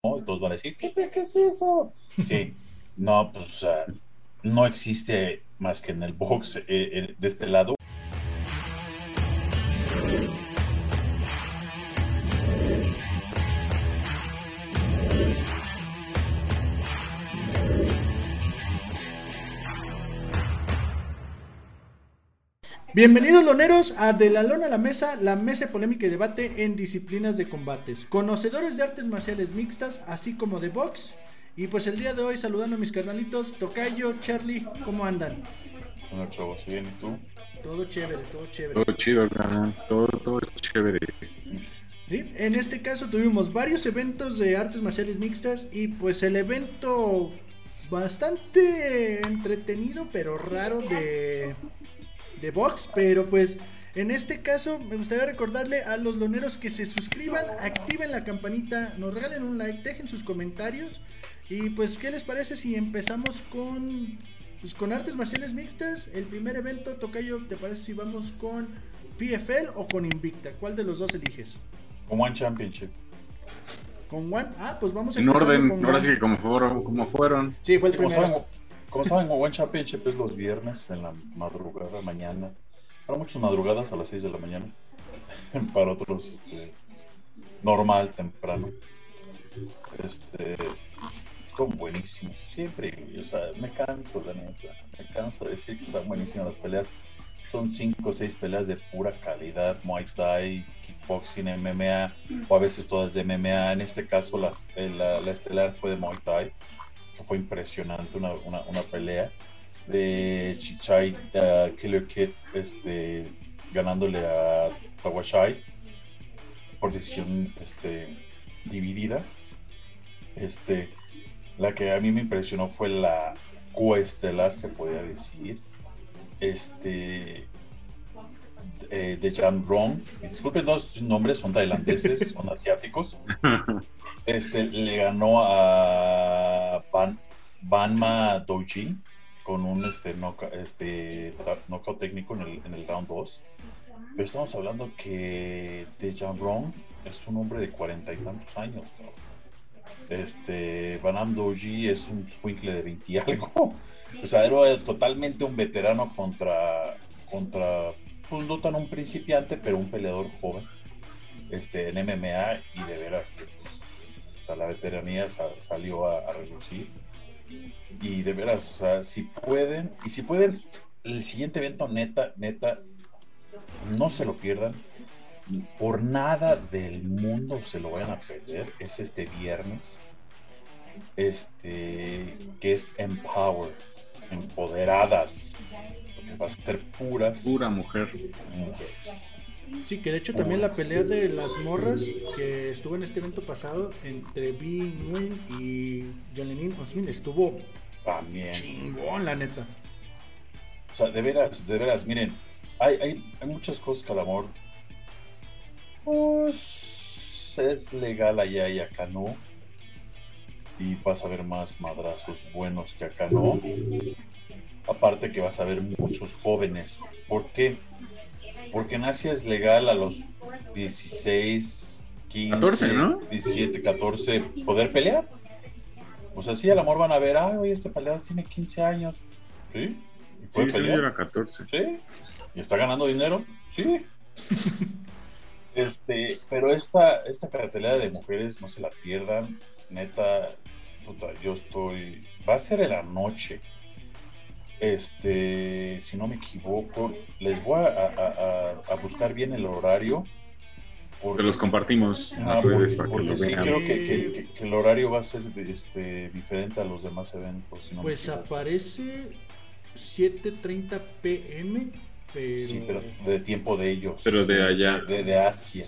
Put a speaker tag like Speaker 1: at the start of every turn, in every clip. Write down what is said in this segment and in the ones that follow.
Speaker 1: todos van a decir, ¿qué, qué es eso? Sí, no, pues no existe más que en el box eh, eh, de este lado.
Speaker 2: Bienvenidos loneros a De la Lona a la Mesa, la mesa de polémica y debate en disciplinas de combates. Conocedores de artes marciales mixtas, así como de box. Y pues el día de hoy saludando a mis carnalitos, Tocayo, Charlie, ¿cómo andan?
Speaker 1: Bueno, chavos, ¿bien y tú?
Speaker 2: Todo chévere, todo chévere.
Speaker 3: Todo chido. Todo, todo chévere.
Speaker 2: ¿Sí? En este caso tuvimos varios eventos de artes marciales mixtas y pues el evento bastante entretenido pero raro de, de box, pero pues en este caso me gustaría recordarle a los loneros que se suscriban, activen la campanita, nos regalen un like, dejen sus comentarios y pues ¿qué les parece si empezamos con pues con artes marciales mixtas? El primer evento, Tocayo, ¿te parece si vamos con PFL o con Invicta? ¿Cuál de los dos eliges?
Speaker 1: Como One Championship.
Speaker 2: Con One, ah, pues vamos a
Speaker 3: En orden,
Speaker 2: con
Speaker 3: ahora
Speaker 2: One.
Speaker 3: sí que como fueron, como fueron.
Speaker 2: Sí, fue el primero.
Speaker 1: Como saben, One Championship es los viernes en la madrugada, mañana. Para muchos madrugadas a las 6 de la mañana. Para otros, este, normal, temprano. Este, son buenísimos, siempre. O sea, me canso, la neta. Me canso de decir que están buenísimas las peleas. Son 5 o 6 peleas de pura calidad: Muay Thai, kickboxing, MMA, o a veces todas de MMA. En este caso, la, la, la estelar fue de Muay Thai que fue impresionante una, una, una pelea de Chichai uh, Killer Kid este, ganándole a Tawashai por decisión este, dividida. Este, la que a mí me impresionó fue la coestelar, se podría decir. Este, eh, de Jan Rong. Disculpen, los nombres son tailandeses, son asiáticos este, le ganó a Ban, Banma Dojin con un este, knockout, este, knockout técnico en el, en el round 2. Pero estamos hablando que Dejan Rong es un hombre de cuarenta y tantos años. Este, Banam Doji es un squinkle de 20 y algo. O sea, era totalmente un veterano contra, contra pues no tan un principiante, pero un peleador joven este, en MMA y de veras que o sea, la veteranía sa- salió a, a relucir. Y de veras, o sea, si pueden, y si pueden, el siguiente evento, neta, neta, no se lo pierdan. Por nada del mundo se lo vayan a perder. Es este viernes. Este, que es Empower, empoderadas. Porque va a ser puras
Speaker 3: Pura mujer.
Speaker 1: mujeres.
Speaker 2: Sí, que de hecho también la pelea de las morras que estuvo en este evento pasado entre B. Nguyen y Jolene Osmin estuvo
Speaker 1: También.
Speaker 2: chingón, la neta.
Speaker 1: O sea, de veras, de veras, miren, hay, hay, hay muchas cosas que al amor, pues, es legal allá y acá no. Y vas a ver más madrazos buenos que acá no. Aparte que vas a ver muchos jóvenes. ¿Por qué? Porque en Asia es legal a los 16, 15,
Speaker 3: 14, ¿no?
Speaker 1: 17, 14 poder pelear. O sea, sí, al amor van a ver, ah, oye, este peleador tiene 15 años. ¿Sí? ¿Y puede
Speaker 3: sí,
Speaker 1: pelear?
Speaker 3: era 14.
Speaker 1: Sí. ¿Y está ganando dinero? Sí. este, pero esta, esta cartelera de mujeres, no se la pierdan. Neta, puta, yo estoy. Va a ser en la noche. Este, si no me equivoco, les voy a, a- a- a buscar bien el horario. Porque,
Speaker 3: Te los compartimos
Speaker 1: Ah, porque-
Speaker 3: para
Speaker 1: porque sí
Speaker 3: vean.
Speaker 1: creo que, que- que- el horario va a ser este, diferente a los demás eventos. si no
Speaker 2: Pues aparece 7.30 pm, pero...
Speaker 1: Sí, pero de tiempo de ellos.
Speaker 3: Pero de allá.
Speaker 1: De, de Asia.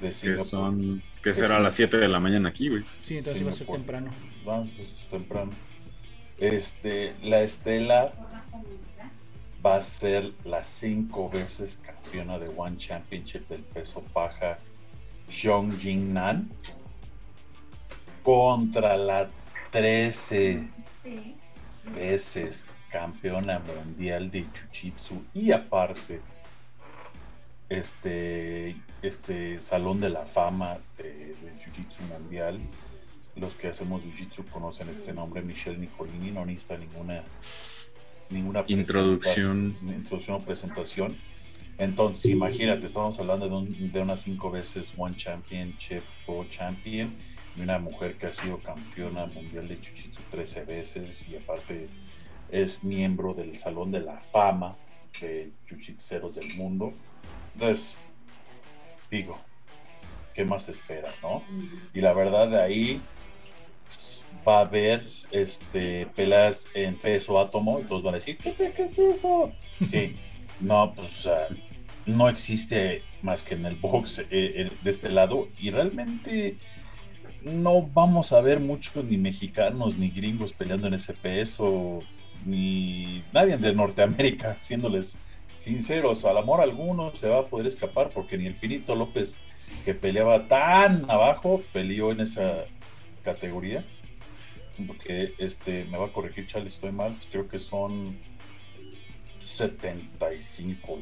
Speaker 1: De
Speaker 3: Que son. Que será a las 7 de la mañana aquí, güey.
Speaker 2: Sí, entonces
Speaker 1: Sí,
Speaker 2: va a ser temprano.
Speaker 1: Ah, pues, temprano. Este, la Estela va a ser las cinco veces campeona de One Championship del peso paja Xiong Jingnan contra la 13 veces campeona mundial de Jiu-Jitsu. Y aparte este, este Salón de la Fama de, de Jiu-Jitsu Mundial, los que hacemos jiu-jitsu conocen este nombre, Michelle Nicolini, no necesita ninguna ninguna
Speaker 3: Introducción.
Speaker 1: introducción o presentación. Entonces, imagínate, estamos hablando de, un- de una cinco veces One Championship o Champion y una mujer que ha sido campeona mundial de Jiu-Jitsu 13 veces y aparte es miembro del Salón de la Fama de Jiu-Jitseros del mundo. Entonces, digo, ¿qué más espera, no? Y la verdad de ahí va a haber este en peso átomo y todos van a decir, ¿qué, es eso? Sí, no, pues no existe más que en el box eh, eh, de este lado y realmente no vamos a ver muchos ni mexicanos ni gringos peleando en ese peso, ni nadie de Norteamérica, siéndoles sinceros, al amor alguno se va a poder escapar porque ni el Finito López que peleaba tan abajo peleó en esa categoría porque este me va a corregir Charlie estoy mal creo que son 75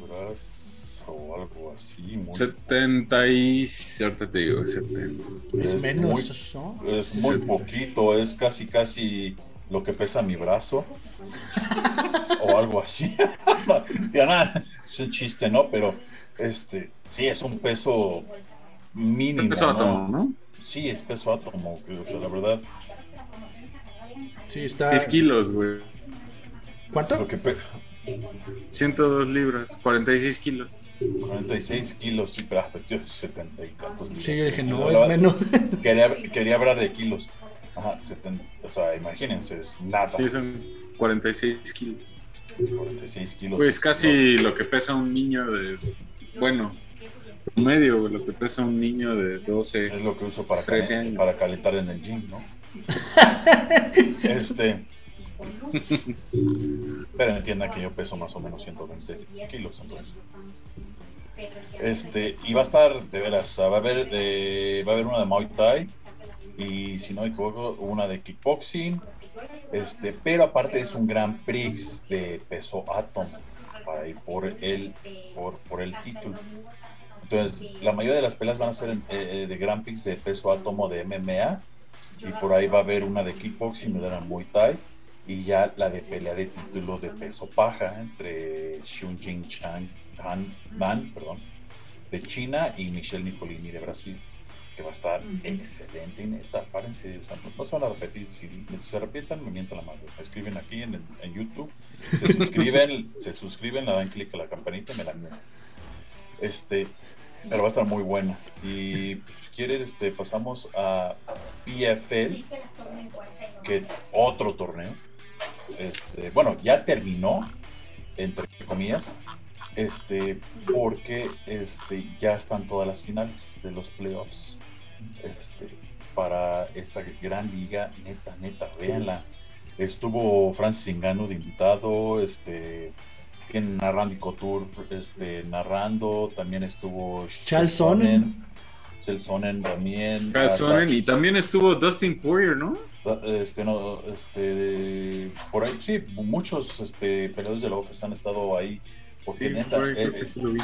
Speaker 1: libras o algo así muy-
Speaker 3: 70 y... Ahorita te digo, 70.
Speaker 2: Es,
Speaker 1: Es
Speaker 2: menos,
Speaker 1: muy- es muy poquito es casi casi lo que pesa mi brazo o algo así ya nada es un chiste no pero este sí es un peso mínimo
Speaker 3: Empezó
Speaker 1: ¿no?
Speaker 3: átomo, ¿no?
Speaker 1: Sí es peso átomo o sea la verdad
Speaker 2: Sí, está.
Speaker 3: 10 kilos, güey.
Speaker 2: ¿Cuánto?
Speaker 1: lo que pe-
Speaker 3: 102 libras, 46 kilos.
Speaker 1: 46 kilos, sí, pero ah, yo 70 y tantos libras.
Speaker 2: Sí, yo dije, no, es menos.
Speaker 1: Quería, quería hablar de kilos. Ajá, 70, o sea, imagínense, es nada.
Speaker 3: Sí, son 46 kilos.
Speaker 1: 46 kilos.
Speaker 3: Pues casi lo que pesa un niño de. Bueno, medio, güey, lo que pesa un niño de 12.
Speaker 1: Es lo que uso para,
Speaker 3: 13
Speaker 1: cal-
Speaker 3: años.
Speaker 1: para calentar en el gym, ¿no? este. Pero entiendan que yo peso más o menos 120 kilos, entonces. Este, y va a estar, de veras, va a haber, eh, va a haber una de Muay Thai y si no me equivoco, una de kickboxing. Este, pero aparte es un Grand Prix de peso átomo para ir por el, por, por el título. Entonces, la mayoría de las peleas van a ser eh, de Grand Prix de peso átomo de MMA y por ahí va a haber una de kickboxing, de Muay Thai y ya la de pelea de título de peso paja entre Xun Jing Chang Han, Man, perdón, de China y Michelle Nicolini de Brasil, que va a estar excelente y neta, párense, o sea, no se van a repetir, si se repitan me mientan la madre, escriben aquí en, en YouTube, se suscriben, se suscriben, le dan clic a la campanita y me la mientan. Este, pero va a estar muy buena. Y pues, si quieren, este, pasamos a PFL, que otro torneo. Este, bueno, ya terminó, entre comillas, este, porque este, ya están todas las finales de los playoffs este, para esta gran liga, neta, neta, véanla. Estuvo Francis Engano de invitado, este, quien narrando y Couture, este, narrando, también estuvo
Speaker 2: Charles Sonnen.
Speaker 1: Charles Sonnen también.
Speaker 3: Charles Sonnen, y también estuvo Dustin Poirier, ¿no?
Speaker 1: este, no, este, por ahí, sí, muchos este, peleadores de la UFC han estado ahí. Porque
Speaker 3: Sí,
Speaker 1: neta,
Speaker 3: creo
Speaker 1: eh,
Speaker 3: que sí lo vi.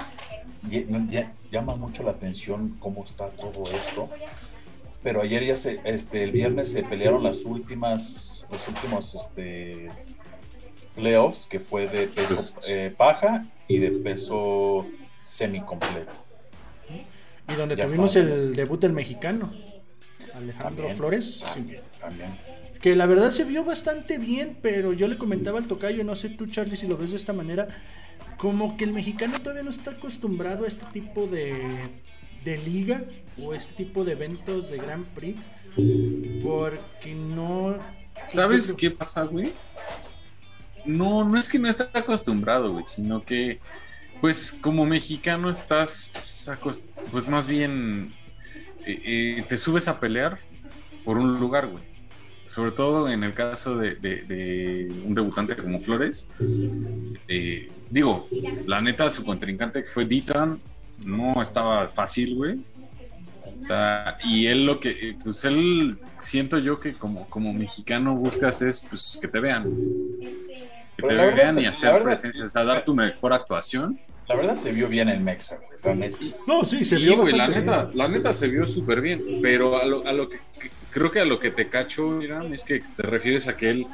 Speaker 1: ll- ll- llama mucho la atención cómo está todo esto. Pero ayer ya se, este, el viernes se pelearon las últimas, los últimos, este, playoffs, que fue de peso
Speaker 3: Pues-
Speaker 1: eh, paja y de peso semicompleto.
Speaker 2: Y donde
Speaker 1: Ya
Speaker 2: tuvimos
Speaker 1: estamos.
Speaker 2: el debut del mexicano, Alejandro
Speaker 1: También.
Speaker 2: Flores. sí.
Speaker 1: También.
Speaker 2: Que la verdad se vio bastante bien, pero yo le comentaba al tocayo, no sé tú Charlie si lo ves de esta manera, como que el mexicano todavía no está acostumbrado a este tipo de, de liga o este tipo de eventos de Grand Prix, porque no...
Speaker 3: ¿Sabes qué pasa, güey? No, no es que no esté acostumbrado, güey, sino que, pues, como mexicano estás, pues, más bien, eh, eh, te subes a pelear por un lugar, güey. Sobre todo en el caso de un debutante como Flores. Eh, digo, la neta, su contrincante que fue Ditan no estaba fácil, güey. O sea, y él lo que, eh, pues él, siento yo que como, como mexicano buscas es, pues, que te vean. Que
Speaker 1: Pero
Speaker 3: te vean
Speaker 1: se-
Speaker 3: y hacer
Speaker 1: verdad-
Speaker 3: presencia, o sea, dar tu mejor actuación.
Speaker 1: La verdad se vio bien el Mexa, güey, la neta.
Speaker 2: No, sí, se
Speaker 3: Sí,
Speaker 2: vio
Speaker 3: güey, la neta,
Speaker 2: bien.
Speaker 3: la neta se vio súper bien, pero a lo, a lo que, que- creo que a lo que te cacho, Irán, es que te refieres a que él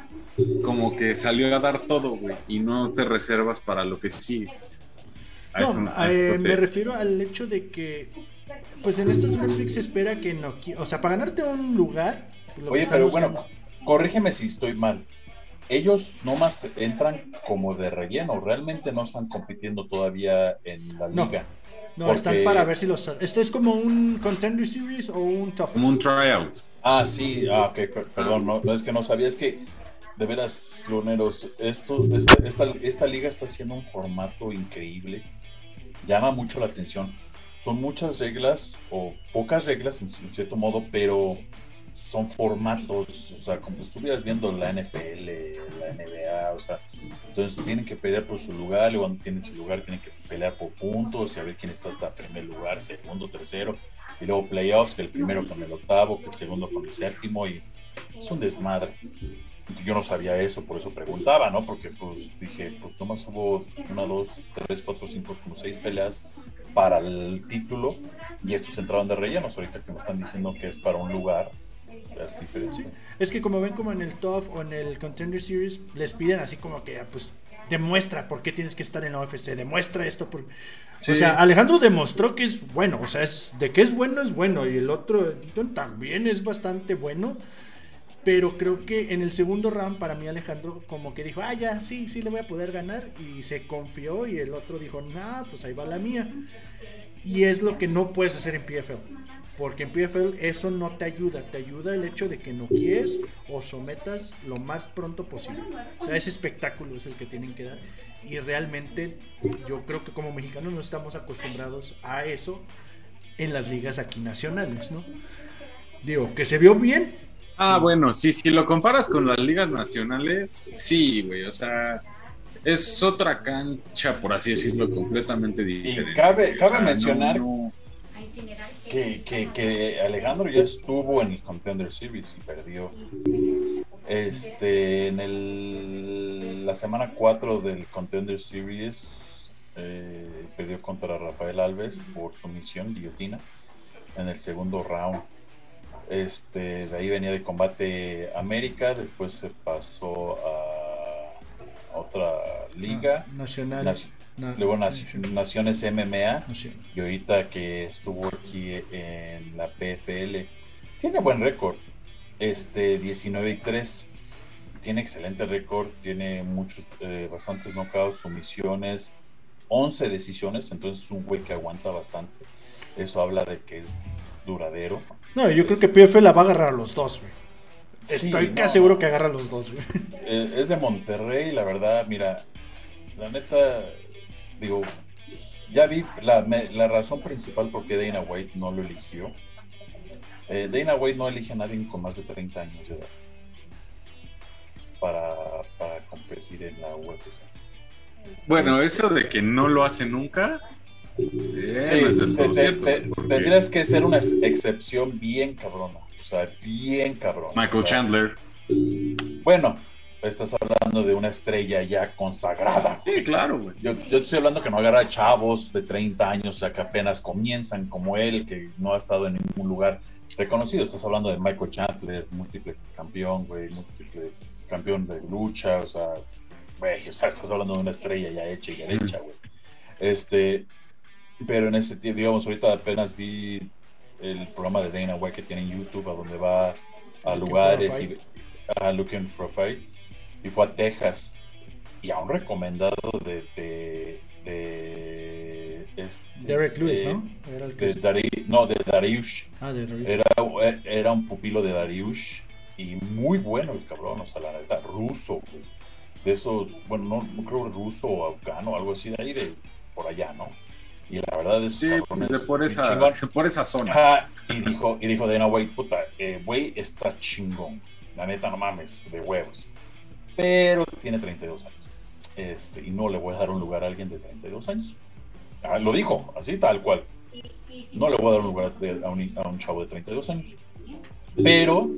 Speaker 3: como que salió a dar todo, güey, y no te reservas para lo que sigue.
Speaker 2: A no, eso, a eh, me refiero al hecho de que, pues en estos Netflix se espera que no, o sea, para ganarte un lugar.
Speaker 1: Oye, pero bueno, corrígeme si estoy mal. Ellos nomás entran como de relleno, realmente no están compitiendo todavía en la liga.
Speaker 2: No, están para ver si los. Esto es como un Contender Series o un Tough.
Speaker 3: Como un tryout.
Speaker 1: Ah, sí, ah, perdón, no, es que no sabía, es que de veras, luneros, esto, esta, esta, liga está haciendo un formato increíble, llama mucho la atención. Son muchas reglas o pocas reglas en, cierto modo, pero son formatos, o sea, como estuvieras viendo la NFL, la NBA, o sea, entonces tienen que pelear por su lugar, y cuando tienen su lugar tienen que pelear por puntos y a ver quién está hasta primer lugar, segundo, tercero, y luego playoffs, que el primero con el octavo, que el segundo con el séptimo, y es un desmadre. Yo no sabía eso, por eso preguntaba, ¿no? Porque pues dije, pues nomás hubo una, dos, tres, cuatro, cinco, como seis peleas para el título y estos entraron de rellenos. Ahorita que me están diciendo que es para un lugar, es diferente.
Speaker 2: Es que como ven como en el TOF o en el Contender Series, les piden así como que, pues, demuestra por qué tienes que estar en la UFC, demuestra esto. Por... O sea, Alejandro demostró que es bueno, o sea, es, de que es bueno es bueno, y el otro también es bastante bueno. Pero creo que en el segundo round, para mí, Alejandro, como que dijo, ah, ya, sí, sí le voy a poder ganar. Y se confió, y el otro dijo, nah, pues ahí va la mía. Y es lo que no puedes hacer en PFL. Porque en PFL eso no te ayuda. Te ayuda el hecho de que no quieres o sometas lo más pronto posible. O sea, ese espectáculo es el que tienen que dar. Y realmente yo creo que como mexicanos no estamos acostumbrados a eso en las ligas aquí nacionales, ¿no? Digo, que se vio bien.
Speaker 3: Ah, bueno, sí, si lo comparas con las ligas nacionales, sí, güey, o sea, es otra cancha, por así decirlo, completamente diferente.
Speaker 1: Y cabe, cabe mencionar que, que, Alejandro ya estuvo en el Contender Series y perdió. Este, en el, la semana 4 del Contender Series eh, perdió contra Rafael Alves por sumisión guillotina en el segundo round. Este, de ahí venía de combate América, después se pasó a, otra liga.
Speaker 2: Ah, nacional.
Speaker 1: Luego Naciones MMA. Y ahorita que estuvo aquí en la PFL. Tiene buen récord. Este 19 y 3. Tiene excelente récord. Tiene muchos, eh, bastantes knockouts, sumisiones. 11 decisiones. Entonces es un güey que aguanta bastante. Eso habla de que es duradero.
Speaker 2: No, yo creo que PFL la va a agarrar a los dos, Estoy casi seguro que agarra a los dos,
Speaker 1: eh, Es de Monterrey, la verdad, mira, la neta, digo, ya vi la, razón principal por qué Dana White no lo eligió. Eh, Dana White no elige a nadie con más de 30 años de edad para, competir en la UFC.
Speaker 3: Bueno, este, eso de que no lo hace nunca.
Speaker 1: Tendrías que ser una excepción bien cabrona. O sea, bien cabrona.
Speaker 3: Michael Chandler.
Speaker 1: Bueno, estás hablando de una estrella ya consagrada.
Speaker 3: Sí, claro, güey.
Speaker 1: Yo, yo estoy hablando que no agarra chavos de 30 años, o sea, que apenas comienzan como él, que no ha estado en ningún lugar reconocido. Estás hablando de Michael Chandler, múltiple campeón, güey, múltiple campeón de lucha, o sea, güey, o sea, estás hablando de una estrella ya hecha y derecha, güey. Este, pero en ese tiempo, digamos, ahorita apenas vi el programa de Dana White que tiene en YouTube, a donde va a lugares y a Looking for a Fight y fue a Texas y a un recomendado de, de, de
Speaker 2: este, Derek Lewis, ¿no?
Speaker 1: Era el de no, de Dariush.
Speaker 2: Ah, de
Speaker 1: Era, era un pupilo de Dariush y muy bueno el cabrón, o sea, la neta, ruso, De esos, bueno, no, no creo ruso o afgano, algo así de ahí, de por allá, ¿no? Y la verdad es
Speaker 3: sí, pues de por, esa, esa zona.
Speaker 1: y dijo, y dijo Dana, güey, puta, eh, güey, está chingón. La neta, no mames, de huevos pero tiene 32 años. Este, y no le voy a dar un lugar a alguien de 32 años. Ah, lo dijo, así tal cual. No le voy a dar un lugar a un, a un chavo de 32 años. Pero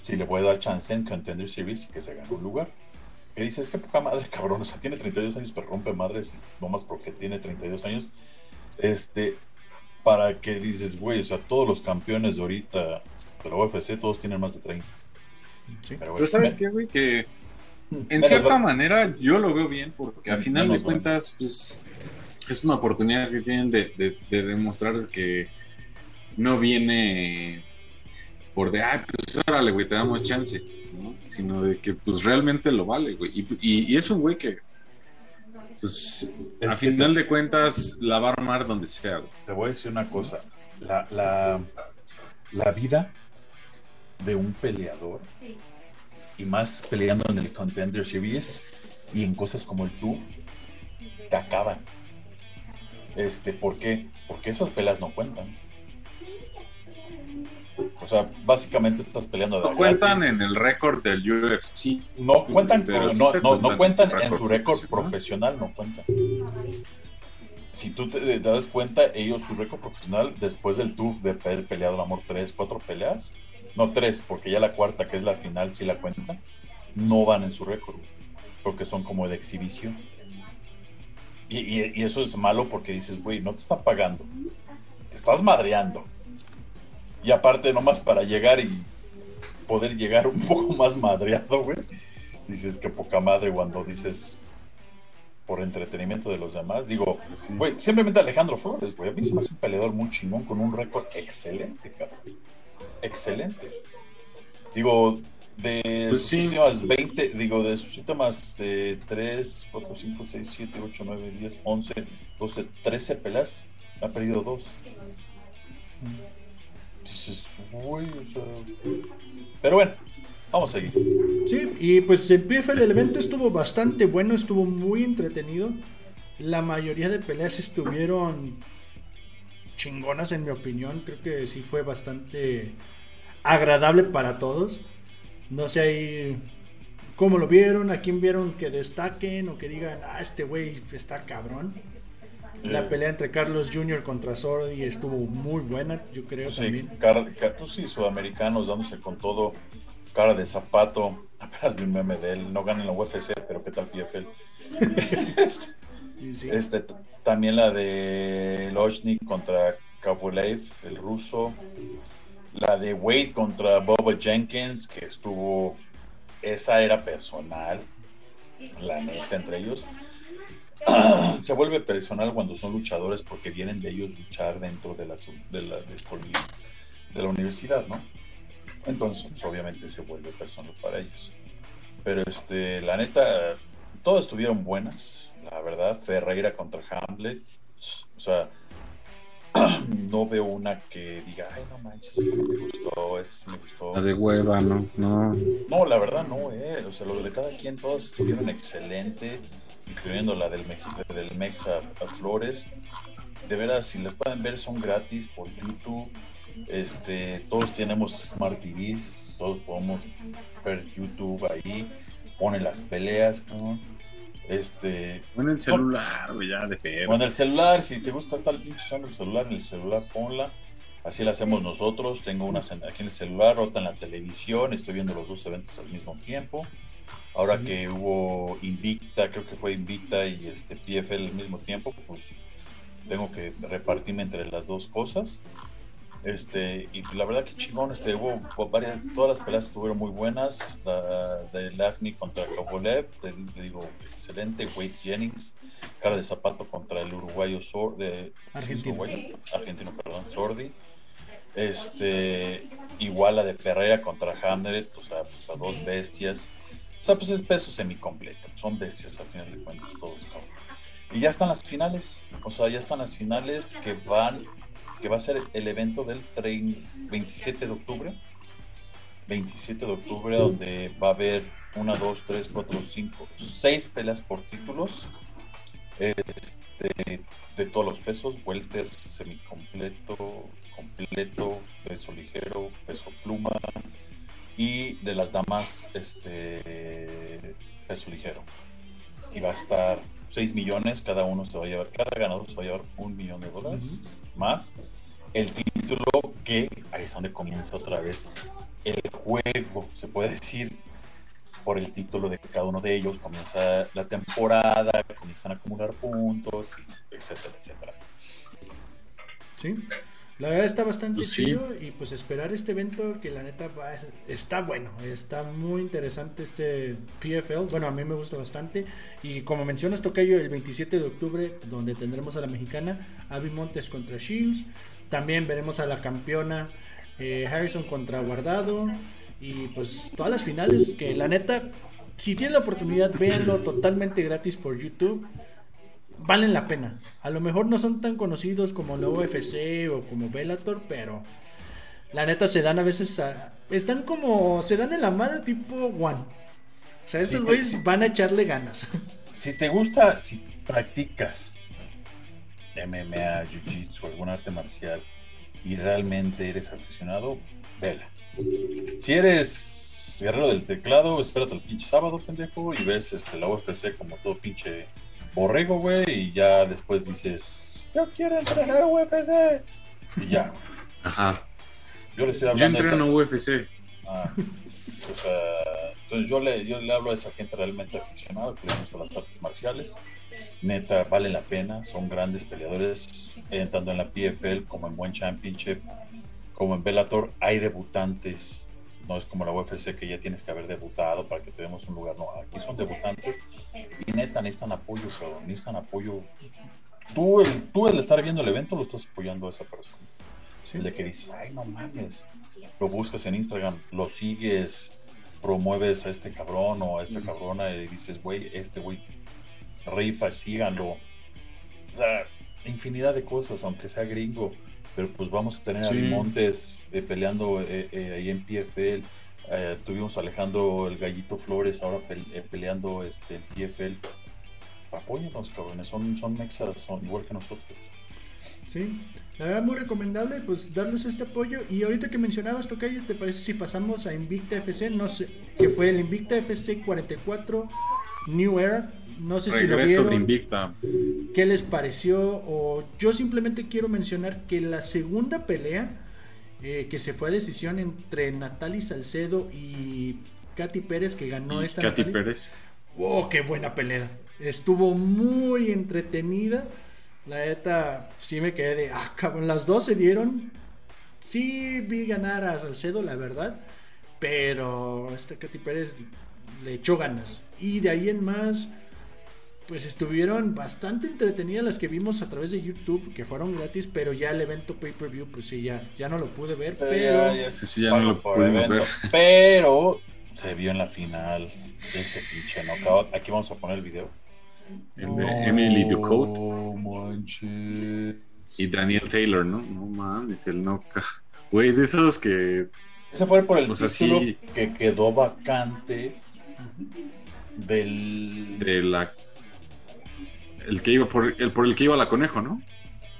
Speaker 1: si le voy a dar chance en Contender Series que se gane un lugar. Que dices que poca madre, cabrón. O sea, tiene 32 años, pero rompe madres, no más porque tiene 32 años. Este, para que dices, güey, o sea, todos los campeones de ahorita de la UFC todos tienen más de 30.
Speaker 2: Sí.
Speaker 1: Pero,
Speaker 3: Pero ¿sabes qué, güey? Que en
Speaker 1: Menos
Speaker 3: cierta
Speaker 1: va-
Speaker 3: manera yo lo veo bien porque a
Speaker 1: Menos
Speaker 3: final de cuentas, pues es una oportunidad que tienen de, de- de demostrar que no viene por de, ah, pues órale, güey, te damos chance, ¿no? Sino de que pues realmente lo vale, güey. Y, y- y es un güey que, pues,
Speaker 1: Es
Speaker 3: a
Speaker 1: que
Speaker 3: final de cuentas la va a armar donde sea, güey.
Speaker 1: Te voy a decir una cosa. La, la, la vida de un peleador, y más peleando en el Contender Series y en cosas como el TUF, te acaban. Este, ¿Por qué? Porque esas peleas no cuentan. O sea, básicamente estás peleando de
Speaker 3: No cuentan
Speaker 1: gratis.
Speaker 3: en el récord del UFC.
Speaker 1: No cuentan,
Speaker 3: sí
Speaker 1: no,
Speaker 3: te
Speaker 1: no, no
Speaker 3: cuentan
Speaker 1: cuentan
Speaker 3: en
Speaker 1: su récord profesional, no cuentan. Si tú te das cuenta, ellos su récord profesional después del TUF de haber peleado el amor tres, cuatro peleas, no tres, porque ya la cuarta, que es la final, sí la cuentan, no van en su récord, porque son como de exhibición. Y, y- y eso es malo porque dices, güey, no te están pagando, te estás madreando. Y aparte, nomás para llegar y poder llegar un poco más madreado, güey. Dices que poca madre cuando dices por entretenimiento de los demás. Digo,
Speaker 3: Sí.
Speaker 1: güey, simplemente Alejandro Flores, güey. A mí se me hace un peleador muy chingón con un récord excelente, cabrón. Excelente. Digo, de
Speaker 3: Pues
Speaker 1: sus
Speaker 3: sí.
Speaker 1: últimas 20, digo, de sus últimas eh, 3, 4, 5, 6, 7, 8, 9, 10, 11, 12, 13 peleas, ha perdido dos. Dices, güey, o. Pero bueno, vamos a seguir.
Speaker 2: Sí, y pues el PFL, evento estuvo bastante bueno, estuvo muy entretenido. La mayoría de peleas estuvieron chingonas en mi opinión. Creo que sí fue bastante agradable para todos. No sé ahí cómo lo vieron, a quién vieron que destaquen o que digan, ah, este güey está cabrón. La
Speaker 1: Eh,
Speaker 2: pelea entre Carlos Jr. contra Sordi estuvo muy buena, yo creo
Speaker 1: Sí,
Speaker 2: también.
Speaker 1: cara, ca- pues sí, sudamericanos dándose con todo, cara de zapato. Apenas un meme de él, no gana en la UFC, pero qué tal PFL. este,
Speaker 2: sí.
Speaker 1: este, también la de Lochnik contra Kovalev, el ruso. La de Wade contra Boba Jenkins, que estuvo. Esa era personal, la neta, entre ellos. Se vuelve personal cuando son luchadores porque vienen de ellos luchar dentro de la, de la, de la universidad, ¿no? Entonces, pues, obviamente se vuelve personal para ellos. Pero este, la neta, todas estuvieron buenas, la verdad. Ferreira contra Hamlet, o sea, no veo una que diga, ay, no manches, esta no me gustó, esta sí me gustó.
Speaker 3: La de hueva, ¿no? No.
Speaker 1: No, la verdad no, eh. O sea, lo de cada quien, todas estuvieron excelente, incluyendo la del, del Mexa Flores. De veras, si las pueden ver, son gratis por YouTube. Este, todos tenemos Smart TVs, todos podemos ver YouTube ahí, ponen las peleas, ¿no? Este,
Speaker 3: Bueno, en celular, güey, ya de
Speaker 1: o en el celular, si te gusta tal pinche el celular, en el celular ponla. Así la hacemos nosotros. Tengo una aquí en el celular, otra en la televisión. Estoy viendo los dos eventos al mismo tiempo. Ahora que hubo Invicta, creo que fue Invicta y este PFL al mismo tiempo, pues tengo que repartirme entre las dos cosas. Este, y la verdad que chingón, este, hubo varias, todas las peleas estuvieron muy buenas. La de Lafni contra Kovalev, te, te digo, excelente. Wade Jennings, cara de zapato contra el uruguayo Sor, de,
Speaker 2: Argentino.
Speaker 1: uruguayo? argentino, perdón, Sordi. Este, igual la de Ferreira contra Hamlet, o sea, pues a dos bestias. O sea, pues es peso semicompleto. Son bestias al final de cuentas todos, cabrón. Y ya están las finales. O sea, ya están las finales que van, que va a ser el evento del trein- 27 de octubre. 27 de octubre, donde va a haber una, dos, tres, cuatro, cinco, seis peleas por títulos. Este, de todos los pesos, welter, semicompleto, completo, peso ligero, peso pluma y de las damas, este peso ligero. Y va a estar 6 millones, cada uno se va a llevar, cada ganador se va a llevar un millón de dólares más. El título que ahí es donde comienza otra vez el juego, se puede decir, por el título de cada uno de ellos. Comienza la temporada, comienzan a acumular puntos, etcétera, etcétera.
Speaker 2: Sí. La verdad está bastante
Speaker 3: Pues sí.
Speaker 2: chido y pues esperar este evento que la neta va- está bueno, está muy interesante este PFL. Bueno, a mí me gusta bastante y como mencionas Tocayo el 27 de octubre donde tendremos a la mexicana Abby Montes contra Shields. También veremos a la campeona eh, Harrison contra Guardado y pues todas las finales que la neta si tienen la oportunidad véanlo totalmente gratis por YouTube valen la pena. A lo mejor no son tan conocidos como la UFC o como Bellator, pero la neta se dan a veces a- están como se dan en la madre tipo One. O sea, estos güeyes van a echarle ganas.
Speaker 1: Si te gusta, si practicas MMA, Jiu-Jitsu, algún arte marcial y realmente eres aficionado, vela. Si eres guerrero del teclado, espérate el pinche sábado, pendejo, y ves este, la UFC como todo pinche borrego, güey, y ya después dices, yo quiero entrenar UFC. Y ya.
Speaker 3: Ajá.
Speaker 1: Yo le estoy
Speaker 3: Yo
Speaker 1: hablando a esa-
Speaker 3: entreno UFC.
Speaker 1: Ah, o sea, entonces yo le, yo le hablo a esa gente realmente aficionada que le gustan las artes marciales. Neta, vale la pena, son grandes peleadores, eh, tanto en la PFL como en One Championship, como en Bellator. Hay debutantes, no es como la UFC que ya tienes que haber debutado para que te demos un lugar. No, aquí son debutantes y neta necesitan apoyo, necesitan apoyo. Tú el, tú el estar viendo el evento lo estás apoyando a esa persona. El de que dices, ay, no mames, lo buscas en Instagram, lo sigues, promueves a este cabrón o a esta cabrona y dices, güey, este güey rifa, síganlo. O sea, infinidad de cosas, aunque sea gringo, pero pues vamos a tener a. Montes eh, peleando eh, eh, ahí en PFL. tuvimos a Alejandro el Gallito Flores ahora pel- peleando este, en PFL. Apóyenos, cabrones, son, son mexas, son igual que nosotros.
Speaker 2: Sí, la verdad muy recomendable pues darles este apoyo y ahorita que mencionabas Tocayo, ¿te parece si pasamos a Invicta FC? No sé, que fue el Invicta FC 44 New Era, no sé si lo
Speaker 3: Regreso de
Speaker 2: vieron.
Speaker 3: Invicta.
Speaker 2: ¿Qué les pareció? O yo simplemente quiero mencionar que la segunda pelea eh, que se fue a decisión entre Natalie Salcedo y Katy Pérez que ganó esta
Speaker 3: Katy. Pérez.
Speaker 2: ¡Oh, qué buena pelea! Estuvo muy entretenida. La neta, sí me quedé de, ah, cabrón, las dos se dieron. Sí vi ganar a Salcedo, la verdad. Pero esta Katy Pérez le echó ganas. Y de ahí en más, pues estuvieron bastante entretenidas las que vimos a través de YouTube, que fueron gratis, pero ya el evento pay-per-view, pues sí, ya, ya no lo pude ver.
Speaker 1: Pero
Speaker 2: Pero,
Speaker 1: ya, ya
Speaker 3: Sí,
Speaker 1: se
Speaker 3: sí, ya no lo pudimos ver.
Speaker 1: Pero se vio en la final ese pinche knockout. Aquí vamos a poner el video.
Speaker 3: El de Emily Ducote
Speaker 1: Oh, manches.
Speaker 3: y Daniel Taylor, ¿no? No mames, el no. Güey, de esos que.
Speaker 1: Ese fue por el título
Speaker 3: sí.
Speaker 1: que quedó vacante del...
Speaker 3: De la. El que iba por el por el que iba la conejo, ¿no?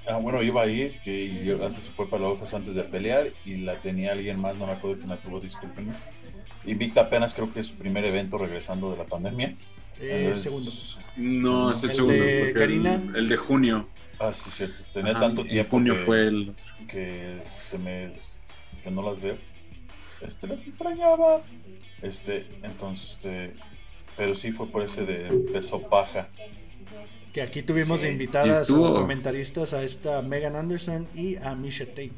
Speaker 1: Ah, bueno, iba a ir, que antes se fue para la OFES antes de pelear y la tenía alguien más, no me acuerdo quién la tuvo, discúlpenme. Invicta apenas creo que es su primer evento regresando de la pandemia.
Speaker 2: eh,
Speaker 1: Entonces,
Speaker 2: segundo.
Speaker 3: No, es el,
Speaker 2: ¿El
Speaker 3: segundo.
Speaker 2: de
Speaker 3: el-
Speaker 2: Karina?
Speaker 3: El, de junio.
Speaker 1: Ah, sí, cierto. Tenía
Speaker 3: Ajá,
Speaker 1: tanto
Speaker 3: en
Speaker 1: tiempo
Speaker 3: junio
Speaker 1: que,
Speaker 3: fue el.
Speaker 1: que se me que no las veo. Este, las extrañaba. Este, entonces, este, pero sí fue por ese de peso paja.
Speaker 2: Que aquí tuvimos
Speaker 1: Sí,
Speaker 2: invitadas como comentaristas a esta Megan Anderson y a Misha Tate.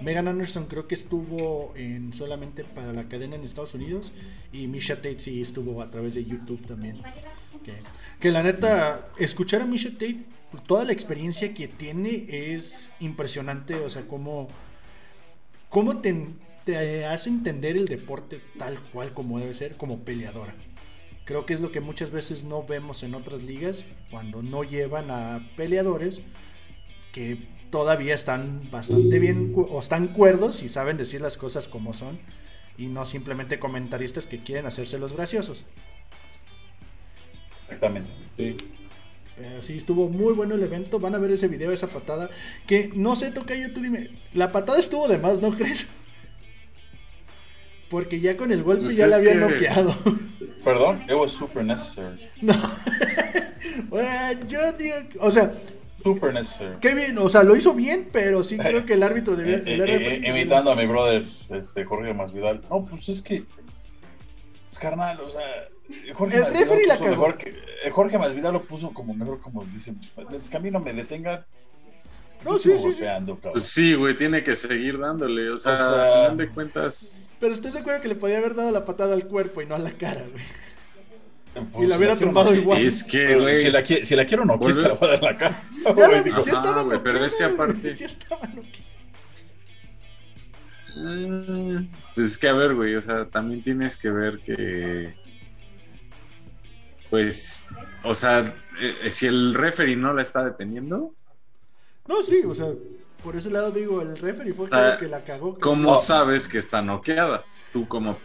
Speaker 2: Megan Anderson creo que estuvo en solamente para la cadena en Estados Unidos y Misha Tate sí estuvo a través de YouTube también. Que, que la neta, escuchar a Misha Tate, toda la experiencia que tiene es impresionante, o sea, cómo, cómo te, te hace entender el deporte tal cual como debe ser, como peleadora. Creo que es lo que muchas veces no vemos en otras ligas cuando no llevan a peleadores que todavía están bastante bien o están cuerdos y saben decir las cosas como son y no simplemente comentaristas que quieren hacerse los graciosos.
Speaker 1: Exactamente.
Speaker 3: Sí.
Speaker 2: Pero sí, estuvo muy bueno el evento. Van a ver ese video, esa patada. Que no sé, Tocayo, tú dime. La patada estuvo de más, ¿no crees? Porque ya con el golpe
Speaker 3: Pues
Speaker 2: ya la había
Speaker 3: que-
Speaker 2: noqueado.
Speaker 1: Perdón, it was super necessary.
Speaker 2: no. Bueno, yo digo, o sea,
Speaker 1: Super necessary.
Speaker 2: qué bien, o sea, lo hizo bien, pero sí creo que el árbitro debía.
Speaker 1: Eh, eh,
Speaker 2: debía
Speaker 1: eh, imitando a mi brother, este, Jorge Masvidal. No, pues es que es carnal, o sea, Jorge
Speaker 2: El referee la cagó.
Speaker 1: mejor que, eh, Jorge Masvidal lo puso como mejor, como dicen, es que a mí no me detengan.
Speaker 2: No, sí, sí,
Speaker 1: golpeando.
Speaker 3: Pues sí, güey, tiene que seguir dándole. O sea,
Speaker 1: O sea-
Speaker 3: al final de cuentas.
Speaker 2: Pero ¿estás de acuerdo que le podía haber dado la patada al cuerpo y no a la cara, güey?
Speaker 1: Pues,
Speaker 2: y la hubiera tumbado igual.
Speaker 3: Es que, güey.
Speaker 1: si, la, si la quiero no,
Speaker 3: Vuelve-
Speaker 1: se la voy a dar la cara.
Speaker 2: Ya,
Speaker 1: Güey,
Speaker 2: ya estaba
Speaker 3: güey, pero es que aparte-
Speaker 2: Ya estaba noqueada.
Speaker 3: eh, Pues es que, a ver, güey, o sea, también tienes que ver que. Pues, o sea, eh, si el referee no la está deteniendo,
Speaker 2: No, sí, o sea, por ese lado digo, el referee fue
Speaker 3: Ah,
Speaker 2: el que la cagó.
Speaker 3: ¿cómo
Speaker 1: No.
Speaker 3: sabes que está noqueada? Tú como,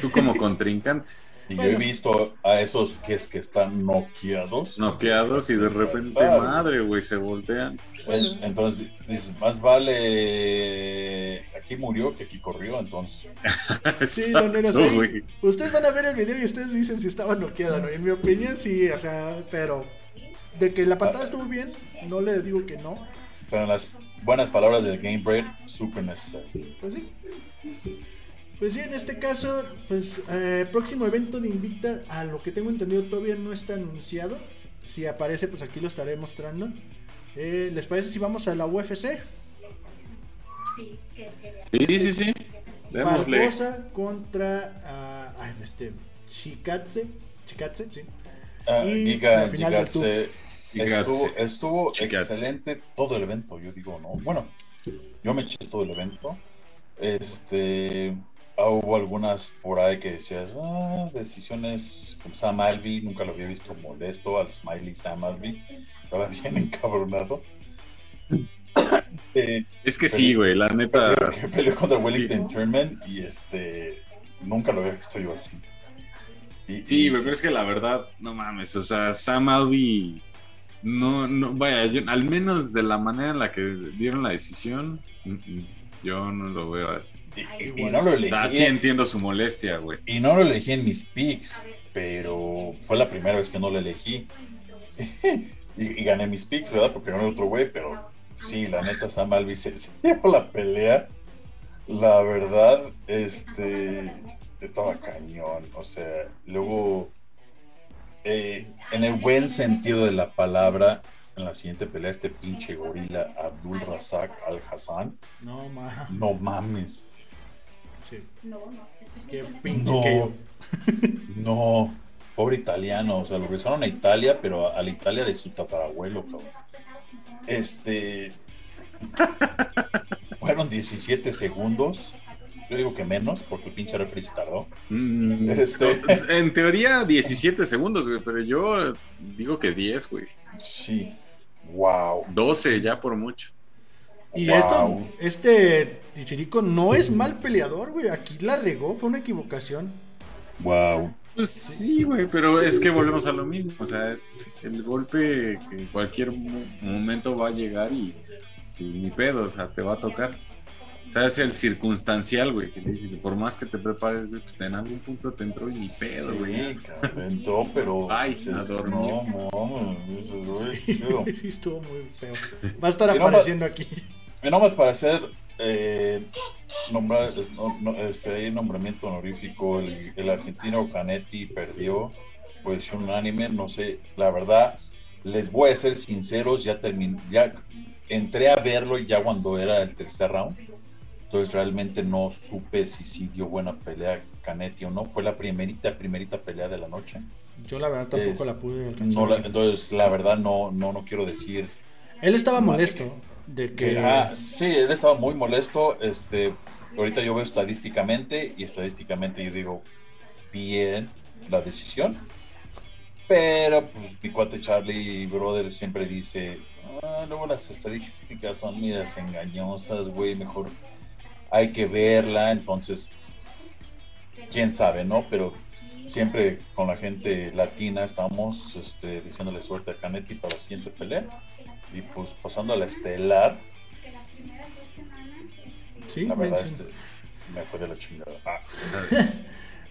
Speaker 3: tú como contrincante.
Speaker 1: Y yo he visto a esos que es que están noqueados.
Speaker 3: Noqueados y de repente, madre, güey, se voltean.
Speaker 1: En- Entonces dices, más vale aquí murió que aquí corrió, entonces.
Speaker 2: Sí, no, no era
Speaker 3: Exacto,
Speaker 2: así.
Speaker 3: güey.
Speaker 2: Ustedes van a ver el video y ustedes dicen si estaba noqueada, ¿no? En mi opinión, sí, o sea, pero de que la patada estuvo bien, no le digo que no.
Speaker 1: Pero en las buenas palabras del Game Break, súper necesario.
Speaker 2: Pues sí. Pues sí, en este caso, pues eh, próximo evento de Invicta, a lo que tengo entendido todavía no está anunciado. Si aparece, pues aquí lo estaré mostrando. Eh, ¿Les parece si vamos a la UFC?
Speaker 3: Sí, sí, sí. Démosle.
Speaker 2: Barbosa contra ah, este, Chikatse. Chikatse, sí.
Speaker 1: Ah,
Speaker 2: Y
Speaker 1: Giga,
Speaker 2: la final
Speaker 1: Gigatse. Estuvo, estuvo excelente todo el evento, yo digo, ¿no? Bueno, yo me eché todo el evento. Este, ah, hubo algunas por ahí que decías, ah, decisiones como Sam Alvey, nunca lo había visto molesto al Smiley Sam Alvey, estaba bien encabronado. Este,
Speaker 3: Es que sí, güey, la neta.
Speaker 1: que peleó contra Wellington Turman y este, nunca lo había visto yo así. Y-
Speaker 3: Sí,
Speaker 1: y
Speaker 3: pero es que la verdad, no mames, o sea, Sam Alvey, no, no, vaya, yo- al menos de la manera en la que dieron la decisión, yo no lo veo así.
Speaker 1: y- y- y no lo
Speaker 3: O
Speaker 1: elegí.
Speaker 3: sea, sí entiendo su molestia, güey.
Speaker 1: Y no lo elegí en mis picks, pero fue la primera vez que no lo elegí. y, y gané mis picks, ¿verdad? Porque gané otro güey, pero sí, la neta, Sam Alvey se, se llevó la pelea. La verdad, este, estaba cañón. O sea, luego, eh, en el buen sentido de la palabra, en la siguiente pelea, este pinche gorila Abdul Razak Al Hassan,
Speaker 2: No, ma.
Speaker 1: no mames.
Speaker 2: Sí. Qué pinche
Speaker 1: No.
Speaker 2: que.
Speaker 1: No, pobre italiano, o sea, lo regresaron a Italia, pero a, a la Italia de su tatarabuelo, cabrón. Este. Fueron 17 segundos. Yo digo que menos, porque el pinche referee se tardó.
Speaker 3: Mm,
Speaker 1: Este.
Speaker 3: En teoría 17 segundos, güey, pero yo digo que 10, güey.
Speaker 1: Sí. Wow.
Speaker 3: 12 ya por mucho.
Speaker 2: Y
Speaker 1: Wow.
Speaker 2: esto, este Tichirico no es mal peleador, güey. Aquí la regó, fue una equivocación.
Speaker 1: Wow.
Speaker 3: Pues sí, güey, pero es que volvemos a lo mismo. O sea, es el golpe que en cualquier mo- momento va a llegar y pues ni pedo, o sea, te va a tocar. O sea, es el circunstancial, güey, que le dice que por más que te prepares, güey, pues en algún punto te entró y ni pedo, güey.
Speaker 1: Sí, cabrón, entró, pero.
Speaker 3: Ay,
Speaker 1: dices,
Speaker 3: a dormir.
Speaker 1: No, mames, dices, güey.
Speaker 2: Sí, estuvo muy feo. Va a estar
Speaker 1: Y no
Speaker 2: apareciendo aquí.
Speaker 1: Y nomás para hacer eh, nombrar, no- no, este, nombramiento honorífico, el, el argentino Canetti perdió, un unánime, no sé, la verdad, les voy a ser sinceros, ya terminé, ya entré a verlo ya cuando era el tercer round, entonces realmente no supe si sí dio buena pelea Canetti o no, fue la primerita, primerita pelea de la noche.
Speaker 2: Yo la verdad tampoco
Speaker 1: Es-
Speaker 2: la pude.
Speaker 1: No la- entonces la verdad no, no, no quiero decir
Speaker 2: Él estaba molesto de que...
Speaker 1: que, ah, sí, él estaba muy molesto. Este, ahorita yo veo estadísticamente y estadísticamente yo digo bien la decisión. Pero pues mi cuate Charlie Brother siempre dice, "Ah, luego las estadísticas son miras engañosas, güey, mejor hay que verla. Entonces, quién sabe, ¿no? Pero siempre con la gente latina estamos este, diciéndole suerte a Canetti para la siguiente pelea. Y pues pasando a la estelar,
Speaker 2: Sí,
Speaker 1: la verdad, este, me fue de la chingada. Ah,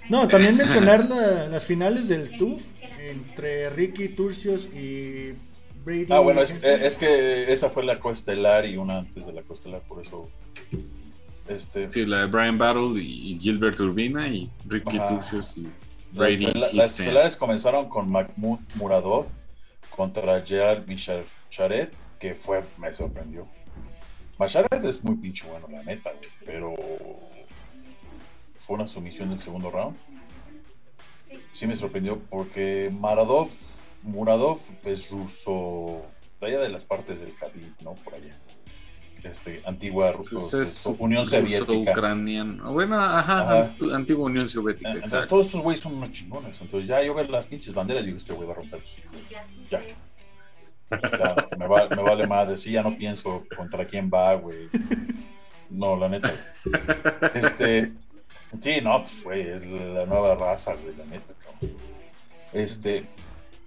Speaker 2: No, también mencionar la- las finales del TUF entre Ricky Turcios y Brady.
Speaker 1: Ah, bueno, es,
Speaker 2: Henson.
Speaker 1: es que esa fue la coestelar y una antes de la coestelar, por eso. Este,
Speaker 3: Sí, la de Brian Battle y Gilbert Urbina y Ricky
Speaker 1: Ajá.
Speaker 3: Turcios y
Speaker 1: las,
Speaker 3: Brady
Speaker 1: las
Speaker 3: Hissem.
Speaker 1: estelares comenzaron con Mahmoud Muradov contra Gerald Micharet, que fue, me sorprendió. Macharet es muy pinche bueno, la neta, güey, pero fue una sumisión del segundo round. Sí me sorprendió porque Maradov, Muradov es ruso, de allá de las partes del Khabib, ¿no? Por allá. Este, antigua
Speaker 3: Pues
Speaker 1: Ruso-
Speaker 3: es
Speaker 1: Unión Soviética.
Speaker 3: ucraniano. Bueno, ajá,
Speaker 1: Ajá.
Speaker 3: antigua Unión Soviética,
Speaker 1: Entonces,
Speaker 3: exacto.
Speaker 1: todos estos güeyes son unos chingones. Entonces ya yo veo las pinches banderas y digo, este güey va a romper los hijos. Ya. Ya, me, va- me vale madre. Sí, ya no pienso contra quién va, güey. No, la neta. Este. Sí, no, pues, güey, es la nueva raza, güey, la neta, cabrón. Este.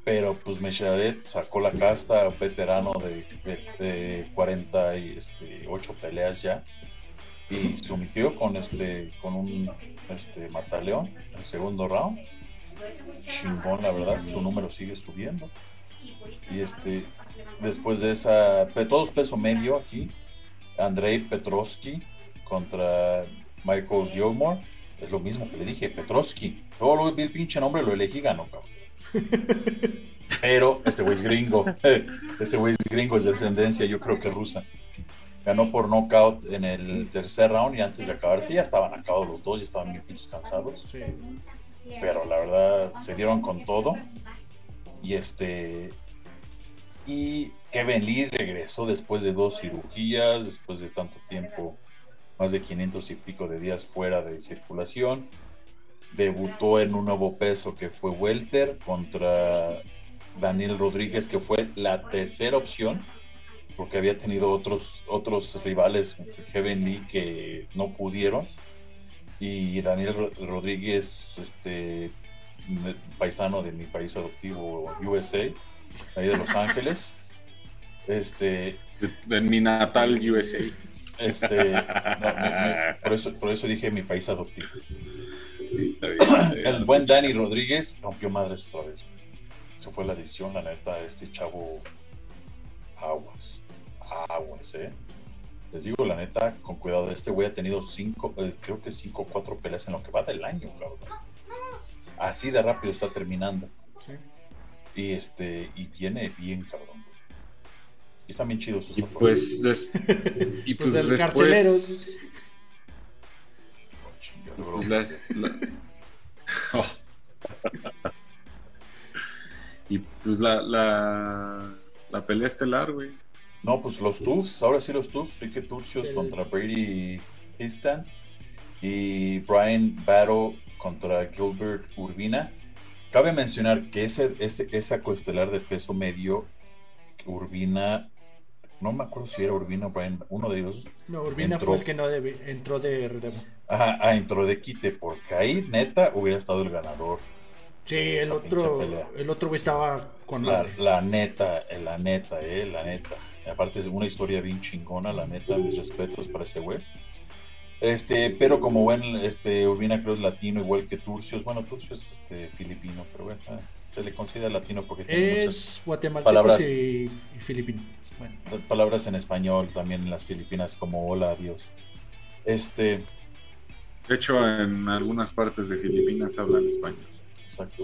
Speaker 1: Pero, pues, Mecharet sacó la casta, veterano de, de, de 48 peleas ya. Y sometió con este con un este mataleón el segundo round. Chingón, la verdad, su número sigue subiendo. Y este, después de esa, todos peso medio aquí, Andrei Petrovsky contra Michael Gilmore, es lo mismo que le dije, Petrovsky. Luego lo vi el pinche nombre, lo elegí, ganó, cabrón. Pero este güey es gringo, este güey es gringo, es de descendencia, yo creo que rusa. Ganó por knockout en el tercer round y antes de acabarse ya estaban acabados los dos, ya estaban bien pinches cansados
Speaker 2: Sí.
Speaker 1: pero la verdad se dieron con todo. Y este. Y Kevin Lee regresó después de dos cirugías, después de tanto tiempo, más de 500 y pico de días fuera de circulación. Debutó en un nuevo peso que fue Welter contra Daniel Rodríguez, que fue la tercera opción, porque había tenido otros, otros rivales, Kevin Lee, que no pudieron y Daniel Ro- Rodríguez, este paisano de mi país adoptivo USA, ahí de Los Ángeles. Este,
Speaker 3: De, de mi natal USA.
Speaker 1: este, no, me- me- por, eso, por eso dije mi país adoptivo.
Speaker 3: Sí, está bien.
Speaker 1: El buen Dani Rodríguez rompió madres otra vez. Se fue la decisión, la neta, este chavo aguas, aguas, eh. Les digo la neta, con cuidado, este güey ha tenido cinco, eh, creo que cinco o cuatro peleas en lo que va del año, cabrón. Así de rápido está terminando.
Speaker 2: Sí.
Speaker 1: Y este, y viene bien, cabrón. Y están bien chidos sus
Speaker 3: Y
Speaker 1: fotos.
Speaker 3: pues, des- y
Speaker 2: Pues
Speaker 3: pues,
Speaker 2: el carcelero.
Speaker 3: después. Las- la- Oh. Y pues la, la, la pelea estelar, güey.
Speaker 1: No, pues los Tufts, ahora sí los Tufts, Ricky Turcios
Speaker 2: El-
Speaker 1: contra Brady Easton y Brian Battle contra Gilbert Urbina. Cabe mencionar que ese, ese, esa coestelar de peso medio, Urbina, no me acuerdo si era Urbina o Brian, uno de ellos,
Speaker 2: No, Urbina
Speaker 1: Entró.
Speaker 2: fue el que no debe- entró de relevo.
Speaker 1: ajá, ah, entró de quite, porque ahí neta hubiera estado el ganador.
Speaker 2: Sí, el otro, el otro estaba con
Speaker 1: La, la neta, eh, la neta, eh, la neta. Y aparte es una historia bien chingona, la neta, mis respetos para ese güey. Este, pero como buen este, Urbina creo es latino, igual que Turcios. Bueno, Turcios es este, filipino, pero bueno, eh, se le considera latino porque tiene muchas
Speaker 2: Es guatemalteco
Speaker 1: palabras.
Speaker 2: y, y filipino. Bueno,
Speaker 1: palabras en español también en las Filipinas, como hola, adiós. Este,
Speaker 3: De hecho, en algunas partes de Filipinas hablan español.
Speaker 1: exacto.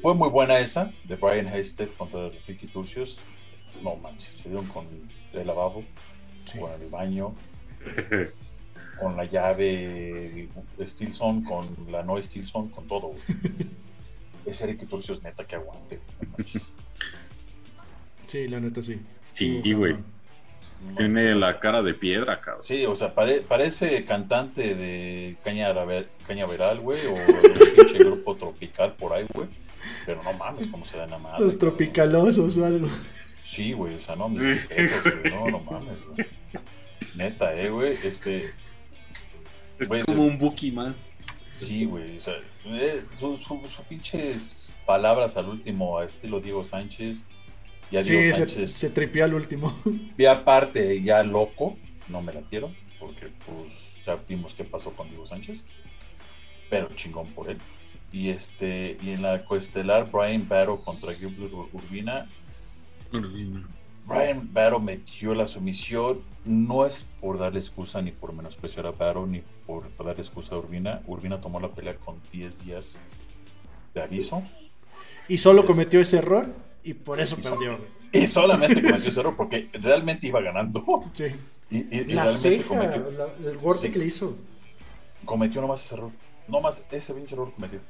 Speaker 1: Fue muy buena esa de Brian Hasted contra Ricky Turcios. No manches, se dieron con el lavabo,
Speaker 2: sí.
Speaker 1: con el baño, con la llave Stilson, con la no Stilson, con todo. Ese Ricky Turcios neta que aguante.
Speaker 2: Sí, la neta sí.
Speaker 3: Sí, güey.
Speaker 1: No
Speaker 3: Tiene la cara de piedra, cabrón.
Speaker 1: Sí, o sea, pare- parece cantante de Caña- Cañaveral, güey, o de pinche grupo tropical por ahí, güey. Pero no mames, cómo se da la madre.
Speaker 2: Los tropicalosos o algo.
Speaker 1: Sí, güey, o sea, no, mis respetos, güey, no, no mames, güey. Neta, eh, güey, este,
Speaker 3: Es
Speaker 1: Güey,
Speaker 3: como un Buki más.
Speaker 1: Sí, güey, o sea, eh, sus su, su pinches palabras al último, a estilo Diego Sánchez, y a
Speaker 2: Sí,
Speaker 1: Diego
Speaker 2: se,
Speaker 1: Sánchez,
Speaker 2: se tripió al último.
Speaker 1: vi aparte ya loco, no me la quiero, porque pues ya vimos qué pasó con Diego Sánchez, pero chingón por él. Y este, y en la coestelar, Brian Battle contra Gilbert Ur- Urbina, Brian Battle metió la sumisión. No es por darle excusa ni por menospreciar a Battle ni por, darle excusa a Urbina. Urbina tomó la pelea con 10 días de aviso.
Speaker 2: Y solo cometió ese error y por eso
Speaker 1: Y
Speaker 2: perdió.
Speaker 1: so- Y solamente cometió ese error porque realmente iba ganando.
Speaker 2: Sí.
Speaker 1: Y, y-
Speaker 2: La ceja,
Speaker 1: cometió,
Speaker 2: la- el golpe
Speaker 1: Sí.
Speaker 2: que le hizo.
Speaker 1: cometió nomás ese error. Nomás ese pinche error cometió.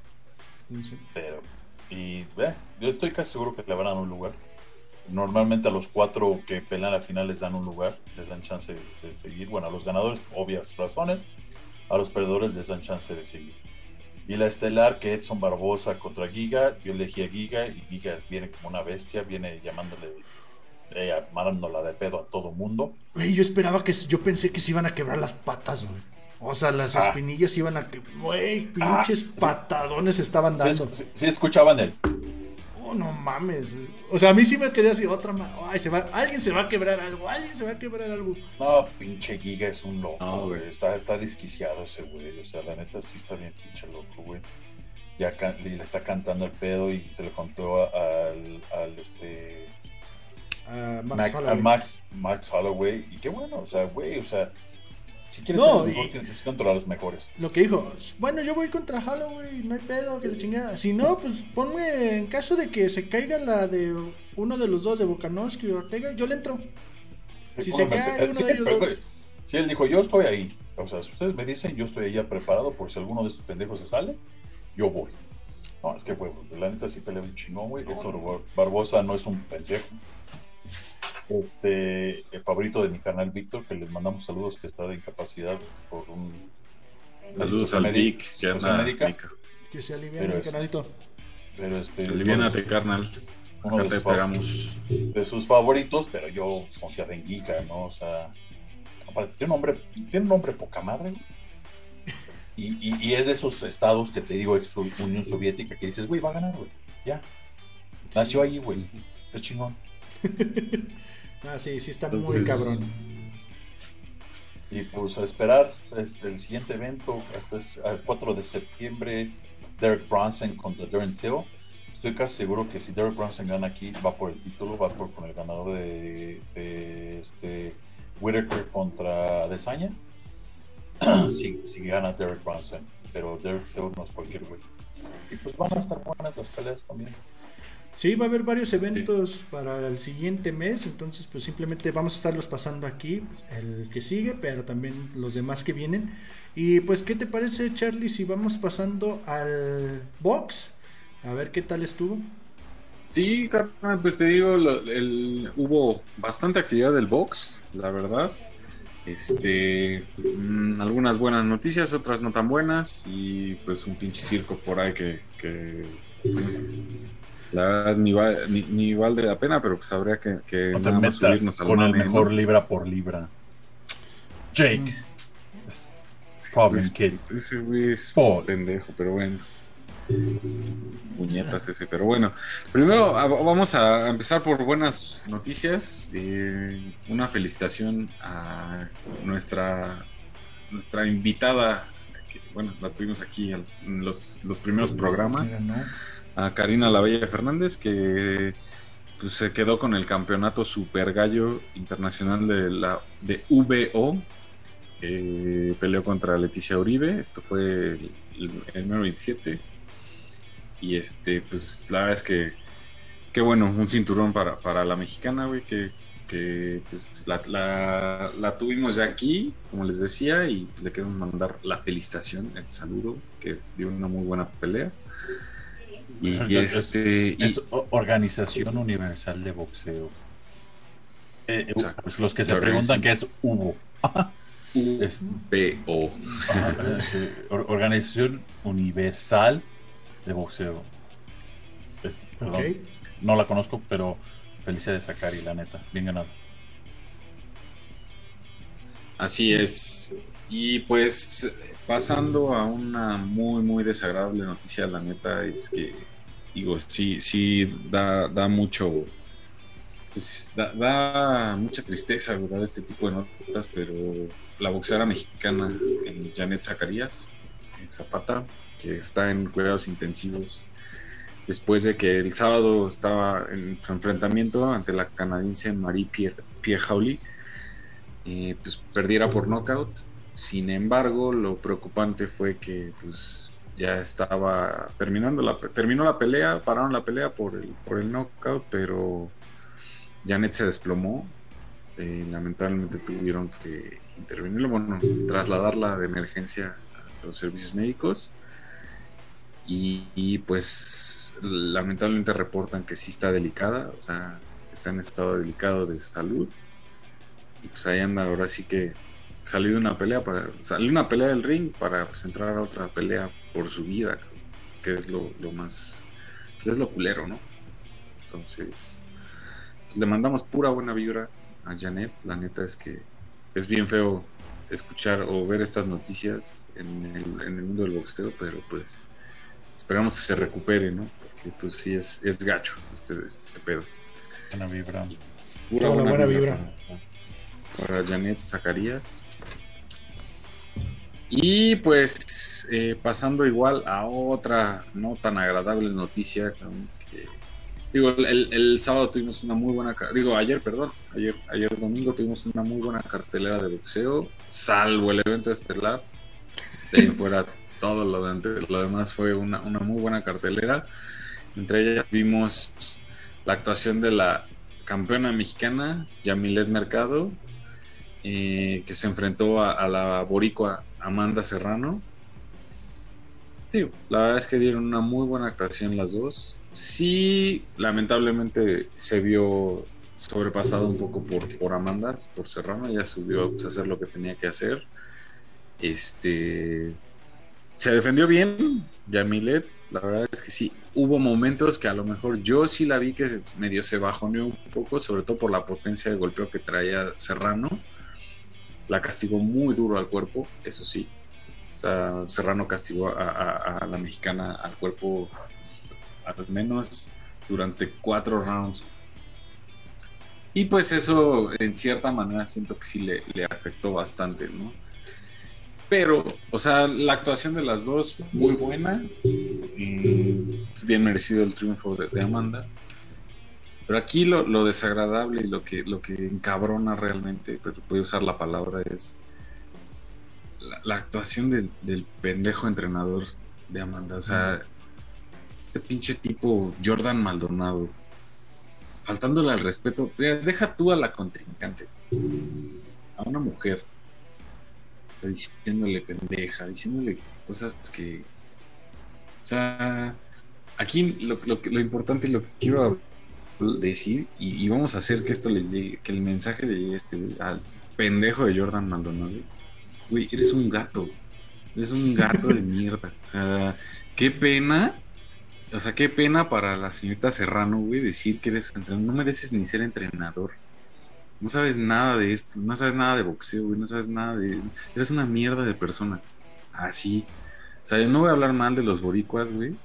Speaker 2: Sí.
Speaker 1: Pero, y eh, yo estoy casi seguro que le van a dar un lugar. Normalmente a los cuatro que pelean la final les dan un lugar, les dan chance de seguir. Bueno, a los ganadores, obvias razones. A los perdedores les dan chance de seguir. Y la estelar, que Edson Barbosa contra Giga, yo elegí a Giga y Giga viene como una bestia, viene llamándole, eh, armándola de pedo a todo mundo.
Speaker 2: Güey, yo esperaba que. Yo pensé que se iban a quebrar las patas, güey. O sea, las
Speaker 1: Ah.
Speaker 2: espinillas iban a que. Güey,
Speaker 1: Ah,
Speaker 2: pinches
Speaker 1: sí.
Speaker 2: patadones estaban
Speaker 1: Sí,
Speaker 2: dando.
Speaker 1: sí- sí escuchaban el...
Speaker 2: No mames. güey. O sea, a mí sí me quedé así, otra ma- Ay, se va. Alguien se va a quebrar algo. Alguien se va a quebrar algo.
Speaker 1: No, pinche Giga es un loco,
Speaker 3: No,
Speaker 1: güey. Está, está desquiciado ese güey. O sea, la neta sí está bien pinche loco, güey. Ya can- le le está cantando el pedo y se lo contó a- al, al este
Speaker 2: Max
Speaker 1: Max,
Speaker 2: Holloway.
Speaker 1: a Max, Max Holloway. Y qué bueno, o sea, güey, o sea, si quieres
Speaker 2: No,
Speaker 1: ser el mejor,
Speaker 2: y-
Speaker 1: tienes que controlar a los mejores.
Speaker 2: Lo que dijo, bueno, yo voy contra Holloway, no hay pedo, que la chingada. Si no, pues ponme, en caso de que se caiga la de uno de los dos, de Volkanovski o Ortega, yo le entro. Si se cae uno
Speaker 1: sí,
Speaker 2: de ellos
Speaker 1: pero,
Speaker 2: dos.
Speaker 1: güey, sí, él dijo, yo estoy ahí. O sea, si ustedes me dicen, yo estoy ya preparado por si alguno de estos pendejos se sale, yo voy. No, es que, güey, la neta sí pelea un chingón, güey. Eso, Bar- Barbosa no es un pendejo. Este, el favorito de mi canal, Víctor, que les mandamos saludos, que está de incapacidad por un...
Speaker 3: Saludos al Vic, que anda
Speaker 1: médica.
Speaker 2: Que se alivia
Speaker 1: Pero
Speaker 2: el
Speaker 1: es-
Speaker 2: canalito.
Speaker 1: Pero este,
Speaker 3: Aliviánate, carnal.
Speaker 1: uno de
Speaker 3: te
Speaker 1: sus, de sus favoritos, pero yo confiaba en Giga, ¿no? O sea, aparte, tiene un nombre, tiene un nombre poca madre, güey. Y, y, y es de esos estados que te digo, ex Unión Soviética, que dices, güey, va a ganar, güey. Ya. Nació ahí, güey. Es chingón.
Speaker 2: Ah, sí, sí está
Speaker 3: Entonces-
Speaker 2: muy cabrón.
Speaker 1: Y pues a esperar este, el siguiente evento, hasta es el 4 de septiembre, Derek Bronson contra Darren Till. Estoy casi seguro que si Derek Bronson gana aquí, va por el título, va por con el ganador de, de este Whitaker contra Desaña. si, si gana Derek Bronson, pero Derek Till no es cualquier güey. Y pues van a estar buenas las peleas también.
Speaker 2: Sí, va a haber varios eventos para el siguiente mes, entonces pues simplemente vamos a estarlos pasando aquí, el que sigue, pero también los demás que vienen. Y pues, ¿qué te parece Charlie si vamos pasando al box? A ver qué tal estuvo.
Speaker 3: Sí, pues te digo, el- hubo bastante actividad del box, la verdad. Este, mm, algunas buenas noticias, otras no tan buenas, y pues un pinche circo por ahí que, que la verdad ni, va- ni, ni vale la pena, pero pues habría que, que
Speaker 1: No te
Speaker 3: nada más
Speaker 1: metas
Speaker 3: subirnos al
Speaker 1: con el
Speaker 3: mame,
Speaker 1: mejor
Speaker 3: ¿no?
Speaker 1: libra por libra. Jakes. Es Problem Kid.
Speaker 3: Ese güey es pendejo, pero bueno. Puñetas ese, pero bueno. Primero a- vamos a empezar por buenas noticias. Eh, una felicitación a nuestra nuestra invitada, que, bueno, la tuvimos aquí en los, los primeros programas, a Karina Lavella Fernández, que pues, se quedó con el campeonato Super Gallo Internacional de la de VO. Eh, peleó contra Leticia Uribe. Esto fue el, el, el número 27. Y este, pues la verdad es que, qué bueno, un cinturón para, para la mexicana, güey, que, que pues, la, la, la tuvimos ya aquí, como les decía, y le queremos mandar la felicitación, el saludo, que dio una muy buena pelea. Y, y
Speaker 1: Es-
Speaker 3: este. y-
Speaker 1: Es Organización Universal de Boxeo. Eh, eh,
Speaker 3: Exacto.
Speaker 1: pues los que se preguntan qué es UBO. Es, eh, Or- Organización Universal de Boxeo. Este, perdón. No la conozco, pero felicidades a Cari, la neta. Bien ganado.
Speaker 3: Así es. Y pues pasando a una muy, muy desagradable noticia, la neta, es que, digo, sí, sí, da, da mucho, pues, da, mucha tristeza, ¿verdad? Este tipo de notas, pero la boxeadora mexicana, eh, Janet Zacarías, en Zapata, que está en cuidados intensivos, después de que el sábado estaba en enfrentamiento ante la canadiense Marie Pierre, Pierre Hawley, eh, pues perdiera por knockout. Sin embargo, lo preocupante fue que pues ya estaba terminando la terminó la pelea, pararon la pelea por el por el knockout, pero Janet se desplomó. Eh, lamentablemente tuvieron que intervenirlo, bueno, trasladarla de emergencia a los servicios médicos. Y, pues lamentablemente reportan que sí está delicada, o sea, está en estado delicado de salud. Y pues ahí anda, ahora sí que salió de una pelea para salir una pelea del ring para pues, entrar a otra pelea por su vida, que es lo, más, pues es lo culero, ¿no? Entonces, pues, le mandamos pura buena vibra a Janet. La neta es que es bien feo escuchar o ver estas noticias en el, en el mundo del boxeo, pero pues esperamos que se recupere, ¿no? Porque pues sí es, es gacho este, este pedo.
Speaker 1: Buena vibra.
Speaker 2: Pura buena, vibra.
Speaker 3: Para, Janet Zacarías. Y pues eh, pasando igual a otra no tan agradable noticia, digo, el, sábado tuvimos una muy buena, digo, ayer, perdón, ayer, ayer domingo tuvimos una muy buena cartelera de boxeo, salvo el evento estelar, de ahí fuera todo lo, de, lo demás fue una, muy buena cartelera. Entre ellas vimos la actuación de la campeona mexicana, Yamilet Mercado, eh, que se enfrentó a, la boricua Amanda Serrano. la verdad es que dieron una muy buena actuación las dos. Sí, lamentablemente se vio sobrepasado un poco por, por Amanda, por Serrano, ella subió a hacer lo que tenía que hacer. Este, se defendió bien, Yamilet. La verdad es que sí, hubo momentos que a lo mejor yo sí la vi que medio se bajoneó un poco, sobre todo por la potencia de golpeo que traía Serrano. La castigó muy duro al cuerpo, eso sí. Serrano castigó a, la mexicana al cuerpo al menos durante cuatro rounds. Y pues eso, en cierta manera, siento que sí le, afectó bastante, ¿no? Pero, o sea, la actuación de las dos, muy buena. Y bien merecido el triunfo de, Amanda. Pero aquí lo, desagradable y lo que, lo que encabrona realmente, pero voy a usar la palabra, es la, actuación del, pendejo entrenador de Amanda. O sea, este pinche tipo Jordan Maldonado, faltándole al respeto, deja tú a la contrincante, a una mujer diciéndole pendeja, diciéndole cosas que. O sea, aquí lo, lo, importante, lo que quiero decir, y, vamos a hacer que esto le llegue, que el mensaje le llegue este, al pendejo de Jordan Maldonado. Güey, eres un gato. Eres un gato de mierda. O sea, qué pena. O sea, qué pena para la señorita Serrano, güey, decir que eres entrenador. No mereces ni ser entrenador. No sabes nada de esto, no sabes nada de boxeo, güey, no sabes nada de... Eres una mierda de persona. Así. o sea, yo no voy a hablar mal de los boricuas, güey.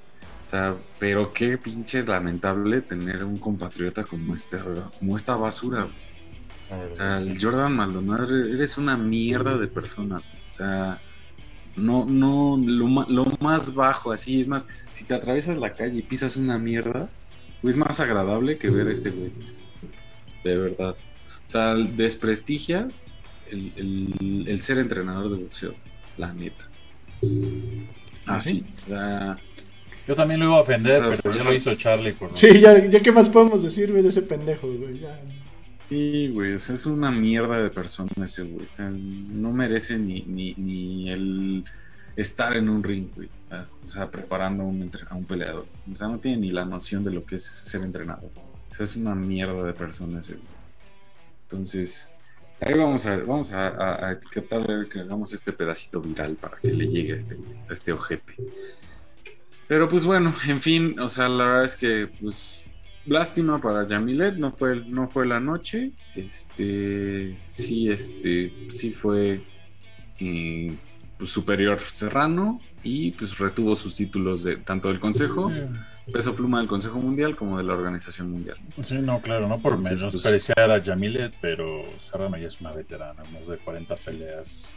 Speaker 3: O sea, pero qué pinche lamentable tener un compatriota como este, como esta basura. O sea, el Jordan Maldonado, eres una mierda de persona. O sea, no, no, lo, lo, más bajo, así, es más, si te atraviesas la calle y pisas una mierda, es más agradable que ver a este güey. De verdad. O sea, desprestigias el, ser entrenador de boxeo, la neta. Así. Ah,
Speaker 1: Yo también lo iba a ofender, pero ya lo hizo Charlie.
Speaker 2: Sí, ya, ya qué más podemos decir, de ese pendejo, güey.
Speaker 3: Sí, güey, es una mierda de persona ese, güey. O sea, no merece ni, ni, ni el estar en un ring, güey. O sea, preparando a un, a un peleador. O sea, no tiene ni la noción de lo que es ser entrenador. O sea, es una mierda de persona ese, güey. Entonces, ahí vamos a, vamos a, a, etiquetarle que hagamos este pedacito viral para que le llegue a este, a este ojete. Pero pues bueno, en fin, o sea, la verdad es que pues lástima para Yamilet, no fue, no fue la noche. Este, sí, este, sí fue eh, pues, superior Serrano y pues retuvo sus títulos de tanto del Consejo peso pluma del Consejo Mundial como de la Organización Mundial.
Speaker 1: Sí, no, claro, no por menos pues, menospreciar a Yamilet, pero Serrano ya es una veterana, más de 40 peleas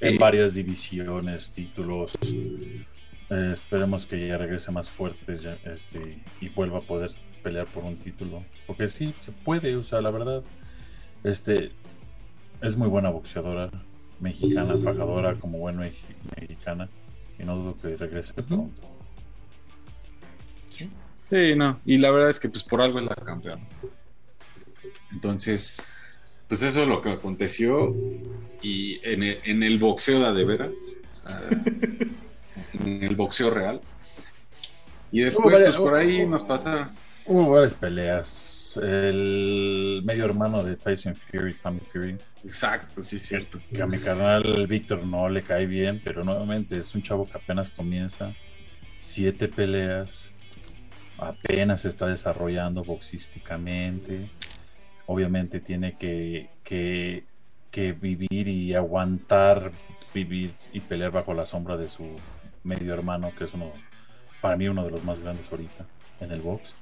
Speaker 1: en varias divisiones, títulos. Eh, esperemos que ya regrese más fuerte este, y vuelva a poder pelear por un título. Porque sí, se puede, o sea, la verdad, este, es muy buena boxeadora, mexicana, fajadora, como buena mexicana, y no dudo que regrese pronto.
Speaker 3: Sí, no. Y la verdad es que pues por algo es la campeona. Entonces, pues eso es lo que aconteció y en el, en el boxeo de, de veras, o sea, en el boxeo real. Y después, pues por ahí nos pasa.
Speaker 1: Hubo varias peleas. El medio hermano de Tyson Fury, Tommy Fury,
Speaker 3: Exacto, sí, es cierto.
Speaker 1: que a mi carnal Víctor no le cae bien, pero nuevamente es un chavo que apenas comienza. Siete peleas. Apenas se está desarrollando boxísticamente. Obviamente tiene que, que, que vivir y aguantar vivir y pelear bajo la sombra de su medio hermano, que es uno, para mí, uno de los más grandes ahorita en el box.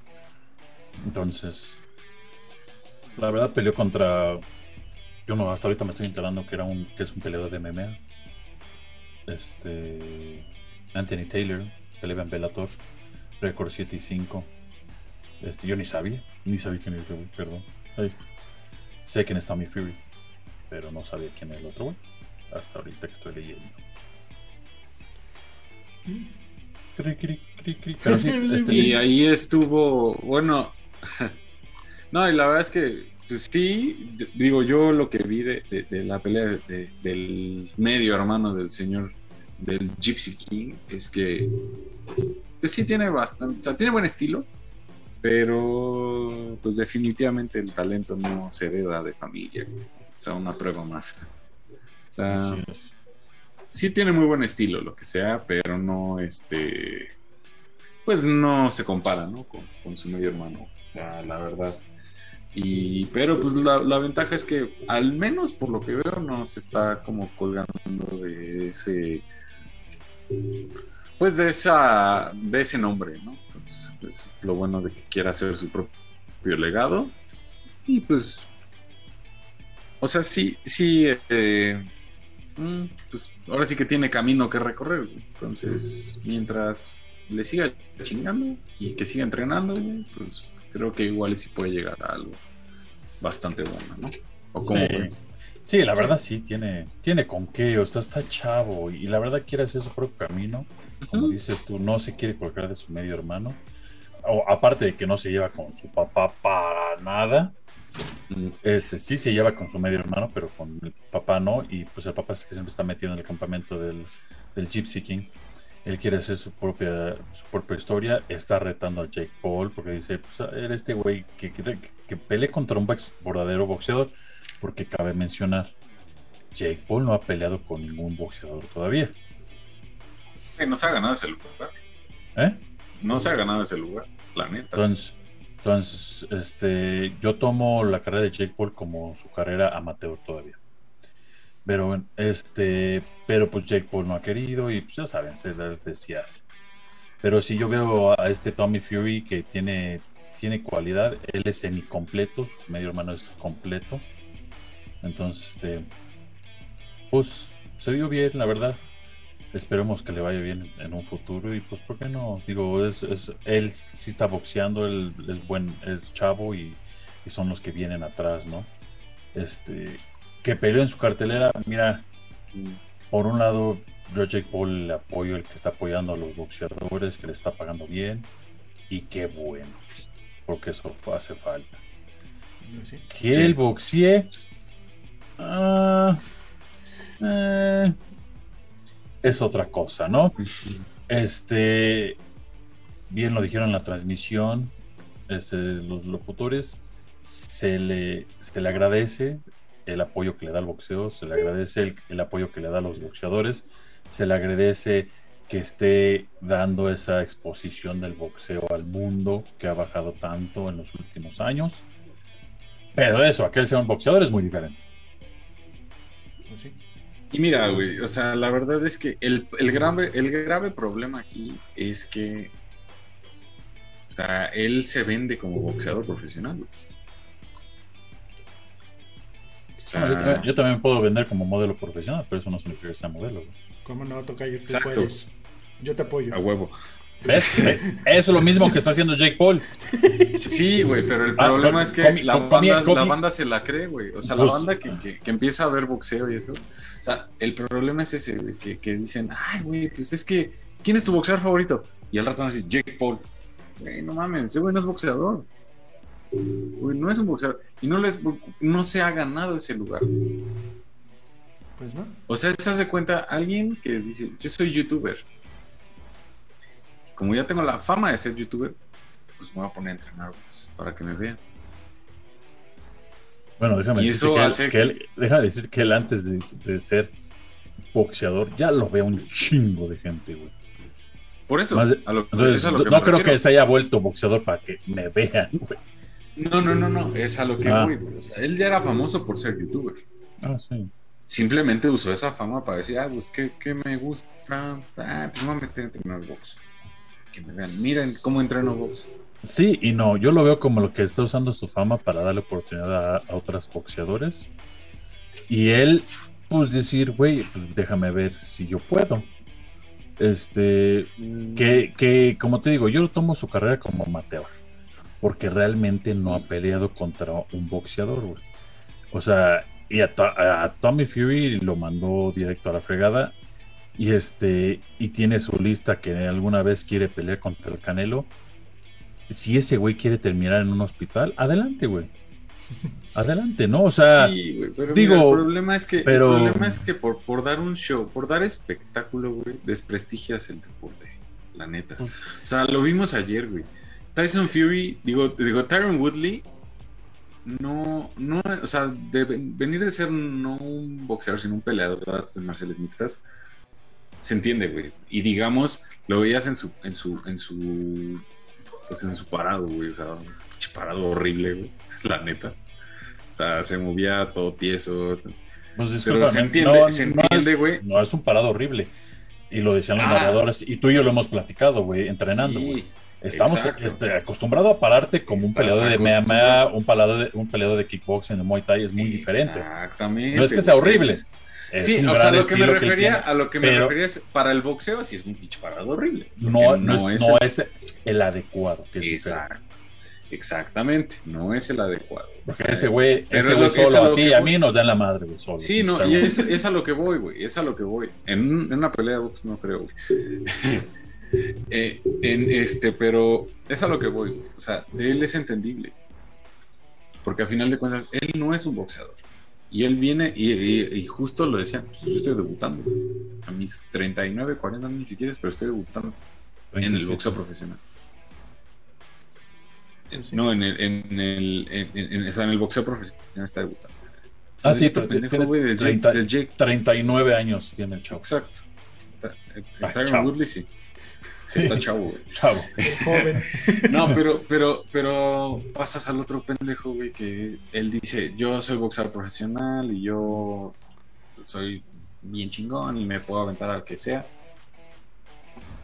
Speaker 1: Entonces, la verdad peleó contra. Yo no, hasta ahorita me estoy enterando que era un, que es un peleador de MMA. Este. Anthony Taylor, pelea en Bellator, récord 7 y 5. Este, yo ni sabía, ni sabía quién era ese güey, perdón. Sé quién es Tommy Fury, pero no sabía quién era el otro güey. Hasta ahorita que estoy leyendo. Pero sí, este,
Speaker 3: Y ahí estuvo, bueno, no, y la verdad es que, pues sí, digo yo lo que vi de, de- de la pelea de- del medio hermano del señor, del Gypsy King, es que, pues sí tiene bastante, o sea, tiene buen estilo, pero pues definitivamente el talento no se hereda de familia, o sea, una prueba más. O sea,
Speaker 1: así es.
Speaker 3: Sí tiene muy buen estilo, lo que sea, pero no, este, pues no se compara, ¿no? Con, su medio hermano, o sea, la verdad. Y, pero pues la, ventaja es que al menos por lo que veo no se está como colgando de ese, pues de esa, de ese nombre, ¿no? Entonces, pues lo bueno de que quiera hacer su propio legado y pues, o sea, sí, sí, eh, pues ahora sí que tiene camino que recorrer. Entonces, mientras le siga chingando y que siga entrenando, pues creo que igual sí puede llegar a algo bastante bueno, ¿no? O como
Speaker 1: Sí. Sí, la verdad sí, tiene, tiene con qué, o sea, está chavo y la verdad quiere hacer su propio camino. Como dices tú, no se quiere colgar de su medio hermano. O, aparte de que no se lleva con su papá para nada. Este sí se lleva con su medio hermano, pero con el papá no. Y pues el papá es el que siempre está metido en el campamento del, del Gypsy King. Él quiere hacer su propia, su propia historia. Está retando a Jake Paul porque dice: Pues era este güey que, que, que pelee contra un box- verdadero boxeador. Porque cabe mencionar: Jake Paul no ha peleado con ningún boxeador todavía.
Speaker 3: No se ha ganado ese lugar.
Speaker 1: ¿Eh?
Speaker 3: No se ha ganado ese lugar, la neta.
Speaker 1: Entonces, entonces este, yo tomo la carrera de Jake Paul como su carrera amateur todavía. Pero este, pero pues Jake Paul no ha querido y pues ya saben, se les desear. Pero si yo veo a este Tommy Fury que tiene, tiene cualidad, él es semi-completo, medio hermano es completo. Entonces, este, pues se vio bien, la verdad. Esperemos que le vaya bien en un futuro y pues, ¿por qué no? Digo, es, es- él sí está boxeando, él es buen, es chavo y, y son los que vienen atrás, ¿no? Este, que peleó en su cartelera, mira, por un lado, yo Jake Paul le apoyo, el que está apoyando a los boxeadores, que le está pagando bien, y qué bueno, porque eso hace falta.
Speaker 2: Sí.
Speaker 1: Que
Speaker 3: Sí.
Speaker 1: el boxee. ah, eh, es otra cosa, ¿no? Este. Bien lo dijeron en la transmisión. Este, los locutores. Se le, se le agradece el apoyo que le da al boxeo. Se le agradece el, el apoyo que le da a los boxeadores. Se le agradece que esté dando esa exposición del boxeo al mundo que ha bajado tanto en los últimos años. Pero eso, aquel sea un boxeador es muy diferente.
Speaker 2: Pues sí.
Speaker 3: Y mira, güey, o sea, la verdad es que el, el grave, el grave problema aquí es que o sea, él se vende como boxeador profesional. güey. O sea,
Speaker 1: Bueno, yo, yo también puedo vender como modelo profesional, pero eso no significa que sea modelo. güey.
Speaker 2: ¿Cómo no, Tocayo? Tú
Speaker 3: Exacto.
Speaker 2: puedes. Yo te apoyo.
Speaker 3: a huevo.
Speaker 1: ¿Ves? Ve, Eso es lo mismo que está haciendo Jake Paul.
Speaker 3: Sí, güey, pero el
Speaker 1: Ah,
Speaker 3: problema es que
Speaker 1: comi-
Speaker 3: la, banda,
Speaker 1: comi-
Speaker 3: la banda se la cree, güey. O sea, la
Speaker 1: Pues-
Speaker 3: banda que, que- que empieza a ver boxeo y eso. O sea, el problema es ese, güey, que, que dicen, ay, güey, pues es que, ¿quién es tu boxeador favorito? Y al rato van a decir, Jake Paul. Güey, no mames, ese güey no es boxeador. Güey, no es un boxeador. Y no, les, no se ha ganado ese lugar.
Speaker 2: Pues no.
Speaker 3: O sea, se hace cuenta alguien que dice, yo soy youtuber. Como ya tengo la fama de ser youtuber, pues me voy a poner a entrenar box para que me vean.
Speaker 1: Bueno, déjame
Speaker 3: eso
Speaker 1: que, él,
Speaker 3: hace
Speaker 1: que él- déjame decirte que él antes de, de ser boxeador ya lo ve un chingo de gente, güey.
Speaker 3: Por eso,
Speaker 1: Más de-
Speaker 3: a lo,
Speaker 1: Entonces,
Speaker 3: es a lo que
Speaker 1: no
Speaker 3: me
Speaker 1: creo
Speaker 3: refiero.
Speaker 1: que se haya vuelto boxeador para que me vean, güey.
Speaker 3: No, no, no, no, es a lo que
Speaker 1: Ah.
Speaker 3: voy. güey. O sea, él ya era famoso por ser youtuber.
Speaker 1: Ah, sí.
Speaker 3: Simplemente usó esa fama para decir, ah, pues que, me gusta, ah, pues me voy a meter a entrenar box. Que me vean, miren cómo entreno box.
Speaker 1: Sí y no, yo lo veo como lo que está usando su fama para darle oportunidad a, a otros boxeadores. Y él, pues decir, güey, pues déjame ver si yo puedo. Este, que, que, como te digo, yo tomo su carrera como amateur. Porque realmente no ha peleado contra un boxeador, güey. O sea, y a Tommy Fury lo mandó directo a la fregada. Y este, y tiene su lista que alguna vez quiere pelear contra el Canelo. Si ese güey quiere terminar en un hospital, adelante, güey. Adelante, ¿no? O sea,
Speaker 3: Sí, güey, pero
Speaker 1: digo,
Speaker 3: mira, el problema es que,
Speaker 1: pero-
Speaker 3: el problema es que por, por dar un show, por dar espectáculo, güey, desprestigias el deporte, la neta.
Speaker 1: Pues-
Speaker 3: O sea, lo vimos ayer, güey. Tyson Fury, digo, digo, Tyron Woodley, no, no, o sea, de ven- venir de ser no un boxeador, sino un peleador de artes marciales mixtas, se entiende, güey. Y digamos, lo veías en su, en su, en su, pues en su parado, güey, o sea, un parado horrible, güey, la neta. O sea, se movía todo tieso.
Speaker 1: pues
Speaker 3: Pero se entiende- se
Speaker 1: es-
Speaker 3: entiende, güey.
Speaker 1: No, es un parado horrible. Y lo decían los
Speaker 3: Ah.
Speaker 1: narradores. Y tú y yo lo hemos platicado, güey, entrenando,
Speaker 3: Sí,
Speaker 1: güey. Estamos este, acostumbrados a pararte como un peleador de MMA, un peleador de, un peleador de kickboxing, de Muay Thai, es muy diferente.
Speaker 3: Exactamente.
Speaker 1: No es que sea horrible.
Speaker 3: Es-
Speaker 1: Es
Speaker 3: sí, o sea, lo que me refería, a lo que me
Speaker 1: pero-
Speaker 3: refería es para el boxeo, sí es un pinche parado horrible.
Speaker 1: No, no, es, no
Speaker 3: el-
Speaker 1: es el adecuado. Que.
Speaker 3: Exacto. Exactamente. No es el adecuado. O
Speaker 1: Porque
Speaker 3: sea,
Speaker 1: ese güey, ese
Speaker 3: es
Speaker 1: güey
Speaker 3: lo que- es
Speaker 1: solo
Speaker 3: a
Speaker 1: a ti y a mí nos dan la madre, güey, solo.
Speaker 3: Sí, no, y es, es a lo que voy, güey. Es a lo que voy. En, un- en una pelea de box no creo, güey. Eh, en este, pero es a lo que voy, güey. O sea, de él es entendible. Porque a final de cuentas, él no es un boxeador. Y él viene, y, y- y justo lo decía, pues, yo estoy debutando. A mis 39, 40 años, si quieres, pero estoy debutando en el
Speaker 1: 37.
Speaker 3: boxeo profesional.
Speaker 2: Sí.
Speaker 3: No, en el, en el, en, en- en- en el boxeo profesional está debutando.
Speaker 1: Ah, sí, t-
Speaker 3: pendejo, güey, del Jake-
Speaker 1: 30
Speaker 3: del Jake
Speaker 1: 39 años tiene el chavo.
Speaker 3: Exacto. Eh,
Speaker 1: Ah,
Speaker 3: Tyron. Woodley sí. Sí, está chavo, güey.
Speaker 1: Chavo.
Speaker 2: Joven.
Speaker 3: No, pero, pero, pero pasas al otro pendejo, güey, que él dice, yo soy boxeador profesional y yo soy bien chingón y me puedo aventar al que sea.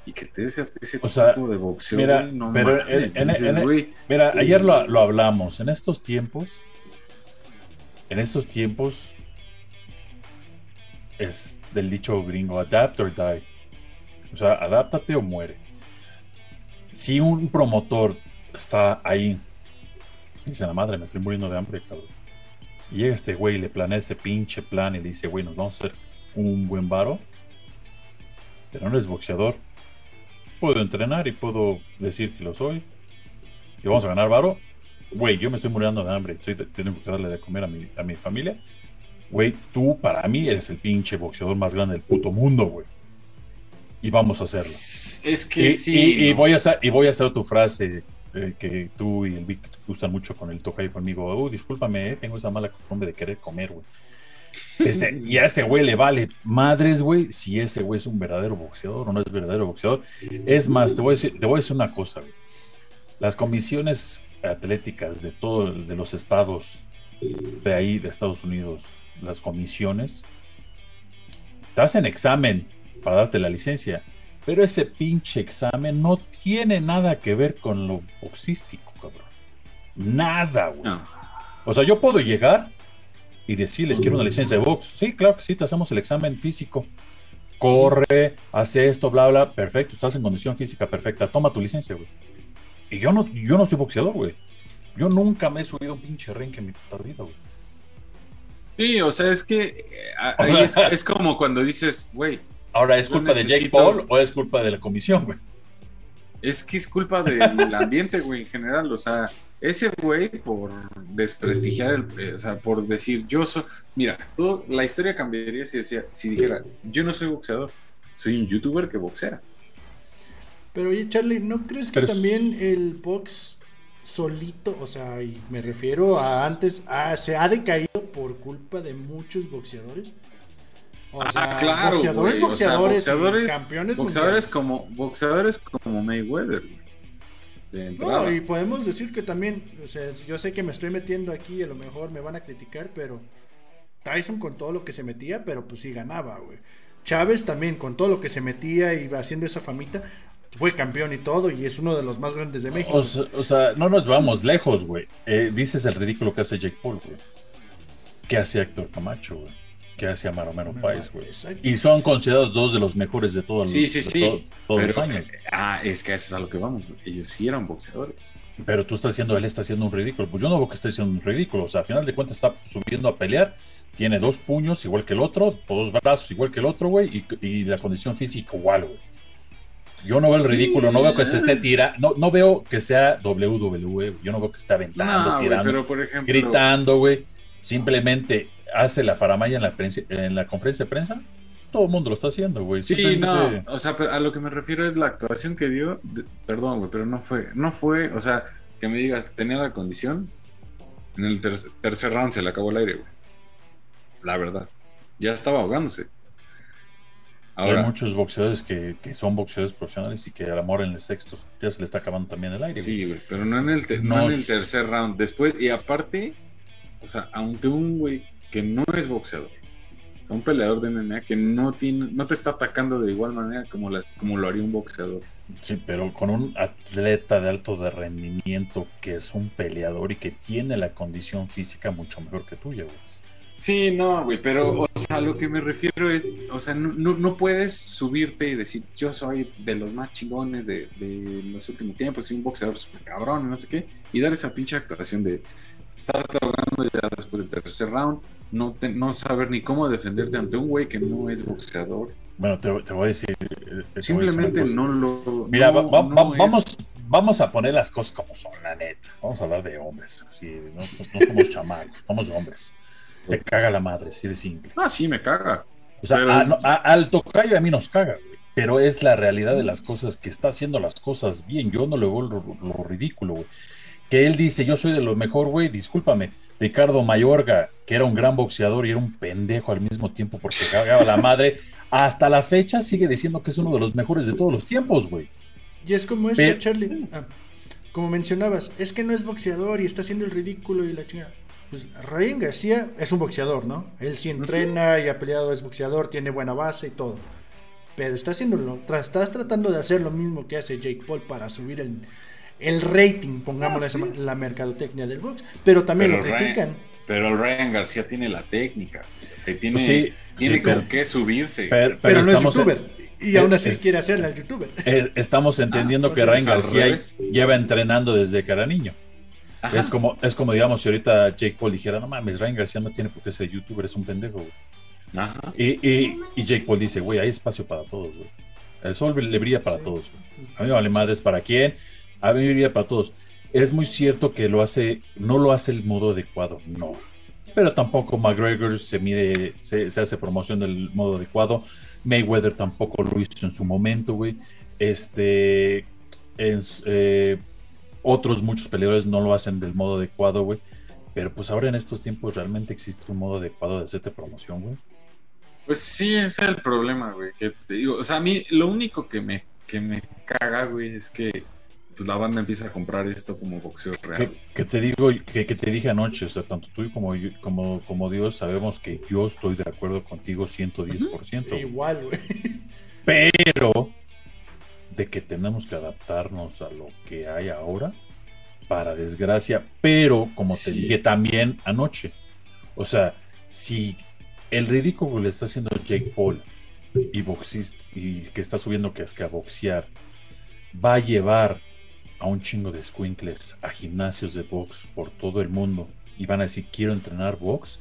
Speaker 3: Y que te des ese
Speaker 1: O sea,
Speaker 3: tipo de boxeo,
Speaker 1: mira,
Speaker 3: güey, no
Speaker 1: pero
Speaker 3: mames,
Speaker 1: en- en-
Speaker 3: dices,
Speaker 1: en-
Speaker 3: güey,
Speaker 1: Mira, ayer lo, lo hablamos. En estos tiempos, en estos tiempos, es del dicho gringo, adapt or die. O sea, adáptate o muere. Si un promotor está ahí, dice la madre, me estoy muriendo de hambre, cabrón. Y este güey le planea ese pinche plan y le dice, güey, nos vamos a hacer un buen varo. Pero no eres boxeador. Puedo entrenar y puedo decir que lo soy. Y vamos a ganar varo. Güey, yo me estoy muriendo de hambre. Estoy tengo que darle de comer a mi, a mi familia. Güey, tú para mí eres el pinche boxeador más grande del puto mundo, güey. Y vamos a hacerlo.
Speaker 3: es que
Speaker 1: Y,
Speaker 3: sí.
Speaker 1: y- voy a hacer, y voy a hacer tu frase eh, que tú y el Vic gustan mucho con el toca ahí conmigo. Oh, discúlpame, eh, tengo esa mala costumbre de querer comer, güey. Este, y a ese güey le vale madres, güey, si ese güey es un verdadero boxeador o no es verdadero boxeador. Es más, te voy a decir, te voy a decir una cosa, güey. Las comisiones atléticas de todos de los estados de ahí, de Estados Unidos, las comisiones, te hacen examen para darte la licencia, pero ese pinche examen no tiene nada que ver con lo boxístico, cabrón. Nada, güey.
Speaker 3: No.
Speaker 1: O sea, yo puedo llegar y decirles, quiero una licencia de box. Sí, claro que sí, te hacemos el examen físico. Corre, hace esto, bla, bla. Perfecto, estás en condición física perfecta. Toma tu licencia, güey. Y yo no, yo no soy boxeador, güey. Yo nunca me he subido a un pinche ring en mi puta vida, güey.
Speaker 3: Sí, o sea, es que eh, a- ahí es, es como cuando dices, güey,
Speaker 1: Ahora, ¿es culpa de Jake Paul o es culpa de la comisión, güey?
Speaker 3: es que es culpa del ambiente, güey, en general. O sea, ese güey por desprestigiar el, eh, o sea, por decir yo soy, mira, todo, la historia cambiaría si decía, si dijera, yo no soy boxeador, soy un youtuber que boxea.
Speaker 2: Pero oye, Charlie, ¿no crees que
Speaker 1: Pero
Speaker 2: también el box solito, o sea, y me refiero a antes, ah, se ha decaído por culpa de muchos boxeadores? O
Speaker 3: ah, claro,
Speaker 2: boxeadores,
Speaker 3: o sea,
Speaker 2: boxeadores, y
Speaker 3: boxeadores,
Speaker 2: campeones
Speaker 3: boxeadores como, boxeadores como Mayweather,
Speaker 2: No, y podemos decir que también, o sea, yo sé que me estoy metiendo aquí, a lo mejor me van a criticar, pero Tyson con todo lo que se metía, pero pues sí ganaba, güey. Chávez también con todo lo que se metía y haciendo esa famita, fue campeón y todo, y es uno de los más grandes de México.
Speaker 1: O sea, o sea, no nos vamos lejos, güey. Eh, dices el ridículo que hace Jake Paul, güey. Que hace Héctor Camacho, güey. Que hace Amaro Mero Páez, güey. Y son considerados dos de los mejores de todos
Speaker 3: Sí, sí,
Speaker 1: de
Speaker 3: sí.
Speaker 1: to- todos los
Speaker 3: Pero,
Speaker 1: años.
Speaker 3: ah, es que a eso es a lo que vamos, güey. Ellos sí eran boxeadores.
Speaker 1: Pero tú estás haciendo, él está haciendo un ridículo. Pues yo no veo que esté haciendo un ridículo. O sea, al final de cuentas está subiendo a pelear. Tiene dos puños igual que el otro, dos brazos igual que el otro, güey. Y, y la condición física igual, güey. Yo no veo el
Speaker 3: Sí.
Speaker 1: ridículo, no veo que se esté tira, no, no veo que sea WWE, yo no veo que esté aventando,
Speaker 3: No,
Speaker 1: tirando,
Speaker 3: pero por ejemplo.
Speaker 1: gritando, güey. Simplemente hace la faramaya en la, en la conferencia de prensa. Todo el mundo lo está haciendo, güey.
Speaker 3: Sí,
Speaker 1: Simplemente-
Speaker 3: no, o sea, a lo que me refiero es la actuación que dio, de- perdón, güey, pero no fue, no fue, o sea, que me digas, tenía la condición, en el ter- tercer round se le acabó el aire, güey. La verdad, ya estaba ahogándose.
Speaker 1: Hay muchos boxeadores que, que son boxeadores profesionales y que al amor en el sexto ya se le está acabando también el aire.
Speaker 3: sí, güey, pero no en el, no
Speaker 1: No
Speaker 3: en el tercer round, después, y aparte, o sea, ante un güey que no es boxeador, o sea, un peleador de MMA que no tiene, no te está atacando de igual manera como, las, como lo haría un boxeador.
Speaker 1: Sí, pero con un atleta de alto de rendimiento que es un peleador y que tiene la condición física mucho mejor que tuya, güey.
Speaker 3: Sí, no, güey, pero, o sea, lo que me refiero es, o sea, no, no, no puedes subirte y decir, yo soy de los más chingones de, de los últimos tiempos, soy un boxeador súper cabrón, no sé qué, y dar esa pinche actuación de estar ahogando ya después del tercer round, no, te- no saber ni cómo defenderte ante un güey que no es boxeador.
Speaker 1: Bueno, te, te voy a decir. eh, te voy a decir una
Speaker 3: Simplemente no lo...
Speaker 1: Mira,
Speaker 3: no-
Speaker 1: va- va-
Speaker 3: no
Speaker 1: va-
Speaker 3: es-
Speaker 1: vamos, vamos a poner las cosas como son, la neta. Vamos a hablar de hombres. así, no, no somos chamacos, somos hombres. Te caga la madre, si eres simple.
Speaker 3: Ah, sí, me caga.
Speaker 1: O sea,
Speaker 3: Pero
Speaker 1: a- a- al tocayo a mí nos caga, güey. Pero es la realidad de las cosas que está haciendo las cosas bien. Yo no le veo lo, lo ridículo, güey. Que él dice, yo soy de lo mejor, güey, discúlpame. Ricardo Mayorga, que era un gran boxeador y era un pendejo al mismo tiempo porque cagaba la madre, hasta la fecha sigue diciendo que es uno de los mejores de todos los tiempos, güey.
Speaker 2: Y es como esto,
Speaker 1: Pero-
Speaker 2: Charlie. Ah, como mencionabas, es que no es boxeador y está haciendo el ridículo y la chingada. Pues Ryan García es un boxeador, ¿no? Él sí entrena y ha peleado, es boxeador, tiene buena base y todo. Pero está haciéndolo, estás tratando de hacer lo mismo que hace Jake Paul para subir el, el rating, pongámosle
Speaker 3: Ah, sí.
Speaker 2: la mercadotecnia del box. Pero también
Speaker 3: Pero
Speaker 2: lo
Speaker 3: Ryan-
Speaker 2: critican.
Speaker 3: Pero el Ryan García tiene la técnica. O sea, tiene,
Speaker 1: Pues sí,
Speaker 3: tiene
Speaker 1: sí,
Speaker 3: con
Speaker 1: pero-
Speaker 3: qué subirse.
Speaker 1: Pero,
Speaker 2: Pero, no es
Speaker 1: en-
Speaker 2: youtuber. Y aún así
Speaker 1: es-
Speaker 2: quiere hacerla el youtuber.
Speaker 1: eh, estamos entendiendo
Speaker 3: Ah,
Speaker 1: que
Speaker 3: pues
Speaker 1: Ryan García lleva entrenando desde que era niño.
Speaker 3: Ajá.
Speaker 1: Es como, es como, digamos, si ahorita Jake Paul dijera, no mames, Ryan García no tiene por qué ser youtuber, es un pendejo, güey.
Speaker 3: Ajá.
Speaker 1: Y, y, y Jake Paul dice, güey, hay espacio para todos, güey. El sol le brilla para
Speaker 2: Sí.
Speaker 1: todos, güey. A mí vale madres para quién, a mí me brilla para todos. Es muy cierto que lo hace, no lo hace el modo adecuado, no. Pero tampoco McGregor se mide, se, hace promoción del modo adecuado. Mayweather tampoco lo hizo en su momento, güey. Este, eh, otros muchos peleadores no lo hacen del modo adecuado, güey. Pero pues ahora en estos tiempos realmente existe un modo adecuado de hacerte promoción, güey.
Speaker 3: Pues sí, ese es el problema, güey. O sea, a mí lo único que me, que me caga, güey, es que pues la banda empieza a comprar esto como boxeo real.
Speaker 1: Que, que te digo, que, que te dije anoche, o sea, tanto tú como, yo- como, como Dios sabemos que yo estoy de acuerdo contigo 110%. güey.
Speaker 2: Igual, güey.
Speaker 1: pero de que tenemos que adaptarnos a lo que hay ahora, para desgracia, pero como te dije también anoche, o sea, si el ridículo que le está haciendo Jake Paul y boxista y que está subiendo que es que a boxear va a llevar a un chingo de squinkles a gimnasios de box por todo el mundo y van a decir quiero entrenar box,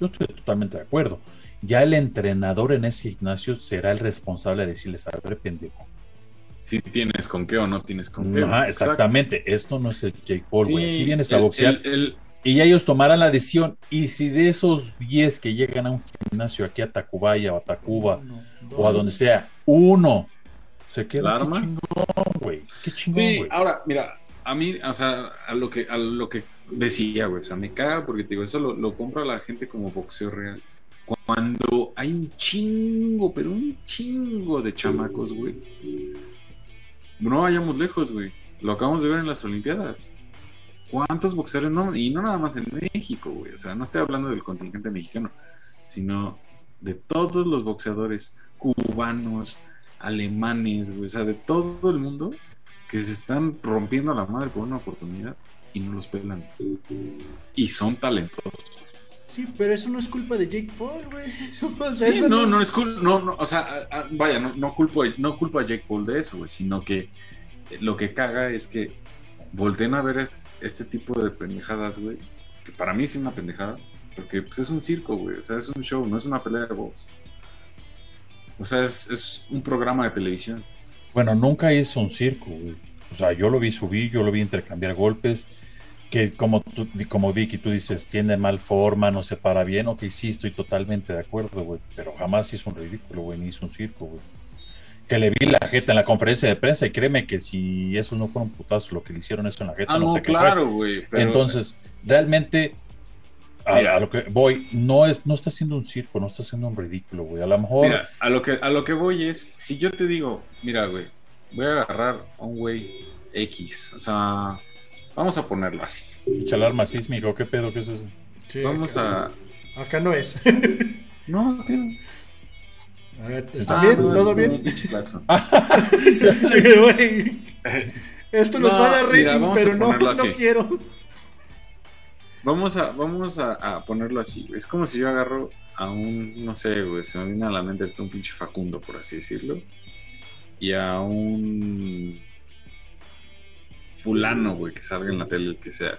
Speaker 1: yo estoy totalmente de acuerdo ya el entrenador en ese gimnasio será el responsable de decirles, a ver, pendejo,
Speaker 3: si tienes con qué o no tienes con qué.
Speaker 1: Ajá, exactamente. Esto no es el Jake Paul, güey. Aquí vienes a boxear. y ellos tomarán la decisión. Y si de esos 10 que llegan a un gimnasio aquí a Tacubaya o a Tacuba o a donde sea, uno se queda qué chingón, güey. Qué chingón,
Speaker 3: Sí, ahora, mira, a mí, o sea, a lo que, a lo que decía, güey, o sea, me caga porque te digo, eso lo, lo compra la gente como boxeo real. Cuando hay un chingo, pero un chingo de chamacos, güey. No vayamos lejos, güey. Lo acabamos de ver en las Olimpiadas. ¿Cuántos boxeadores? No, y no nada más en México, güey. O sea, no estoy hablando del contingente mexicano, sino de todos los boxeadores cubanos, alemanes, güey. O sea, de todo el mundo que se están rompiendo la madre por una oportunidad y no los pelan. Y son talentosos.
Speaker 2: Sí, pero eso no es culpa de Jake Paul, güey.
Speaker 3: sí, no, no, es culpa, no, no, o sea, vaya, no, no, culpo, no culpo a Jake Paul de eso, güey, sino que lo que caga es que volteen a ver este, este, tipo de pendejadas, güey, que para mí es una pendejada, porque pues, es un circo, güey, o sea, es un show, no es una pelea de box. O sea, es, es un programa de televisión.
Speaker 1: Bueno, nunca hizo un circo, güey. O sea, yo lo vi subir, yo lo vi intercambiar golpes, que como, tú, como Vicky, tú dices, tiene mal forma, no se para bien, ok, sí, estoy totalmente de acuerdo, güey, pero jamás hizo un ridículo, güey, ni hizo un circo, güey. Que le vi la jeta en la conferencia de prensa y créeme que si esos no fueron putazos lo que le hicieron eso en la jeta,
Speaker 3: ah, no, sé claro, güey.
Speaker 1: Entonces, realmente, a, lo que voy, no, es, no está haciendo un circo, no está haciendo un ridículo, güey. A lo mejor...
Speaker 3: Mira, a lo, que, a lo que voy es, si yo te digo, mira, güey, voy a agarrar a un güey X, o sea Vamos a ponerlo así.
Speaker 1: ¿Mucha alarma sísmica qué pedo? ¿Qué es eso?
Speaker 3: Vamos a.
Speaker 2: Acá no es.
Speaker 3: no, acá no.
Speaker 2: A ver, ¿está ah, bien? ¿Todo bien? Esto nos va a dar rating, pero no, no quiero.
Speaker 3: Vamos a, vamos a, a, ponerlo así. Es como si yo agarro a un, no sé, güey, se me viene a la mente un pinche Facundo, por así decirlo. Y a un fulano, güey, que salga en la tele, el que sea.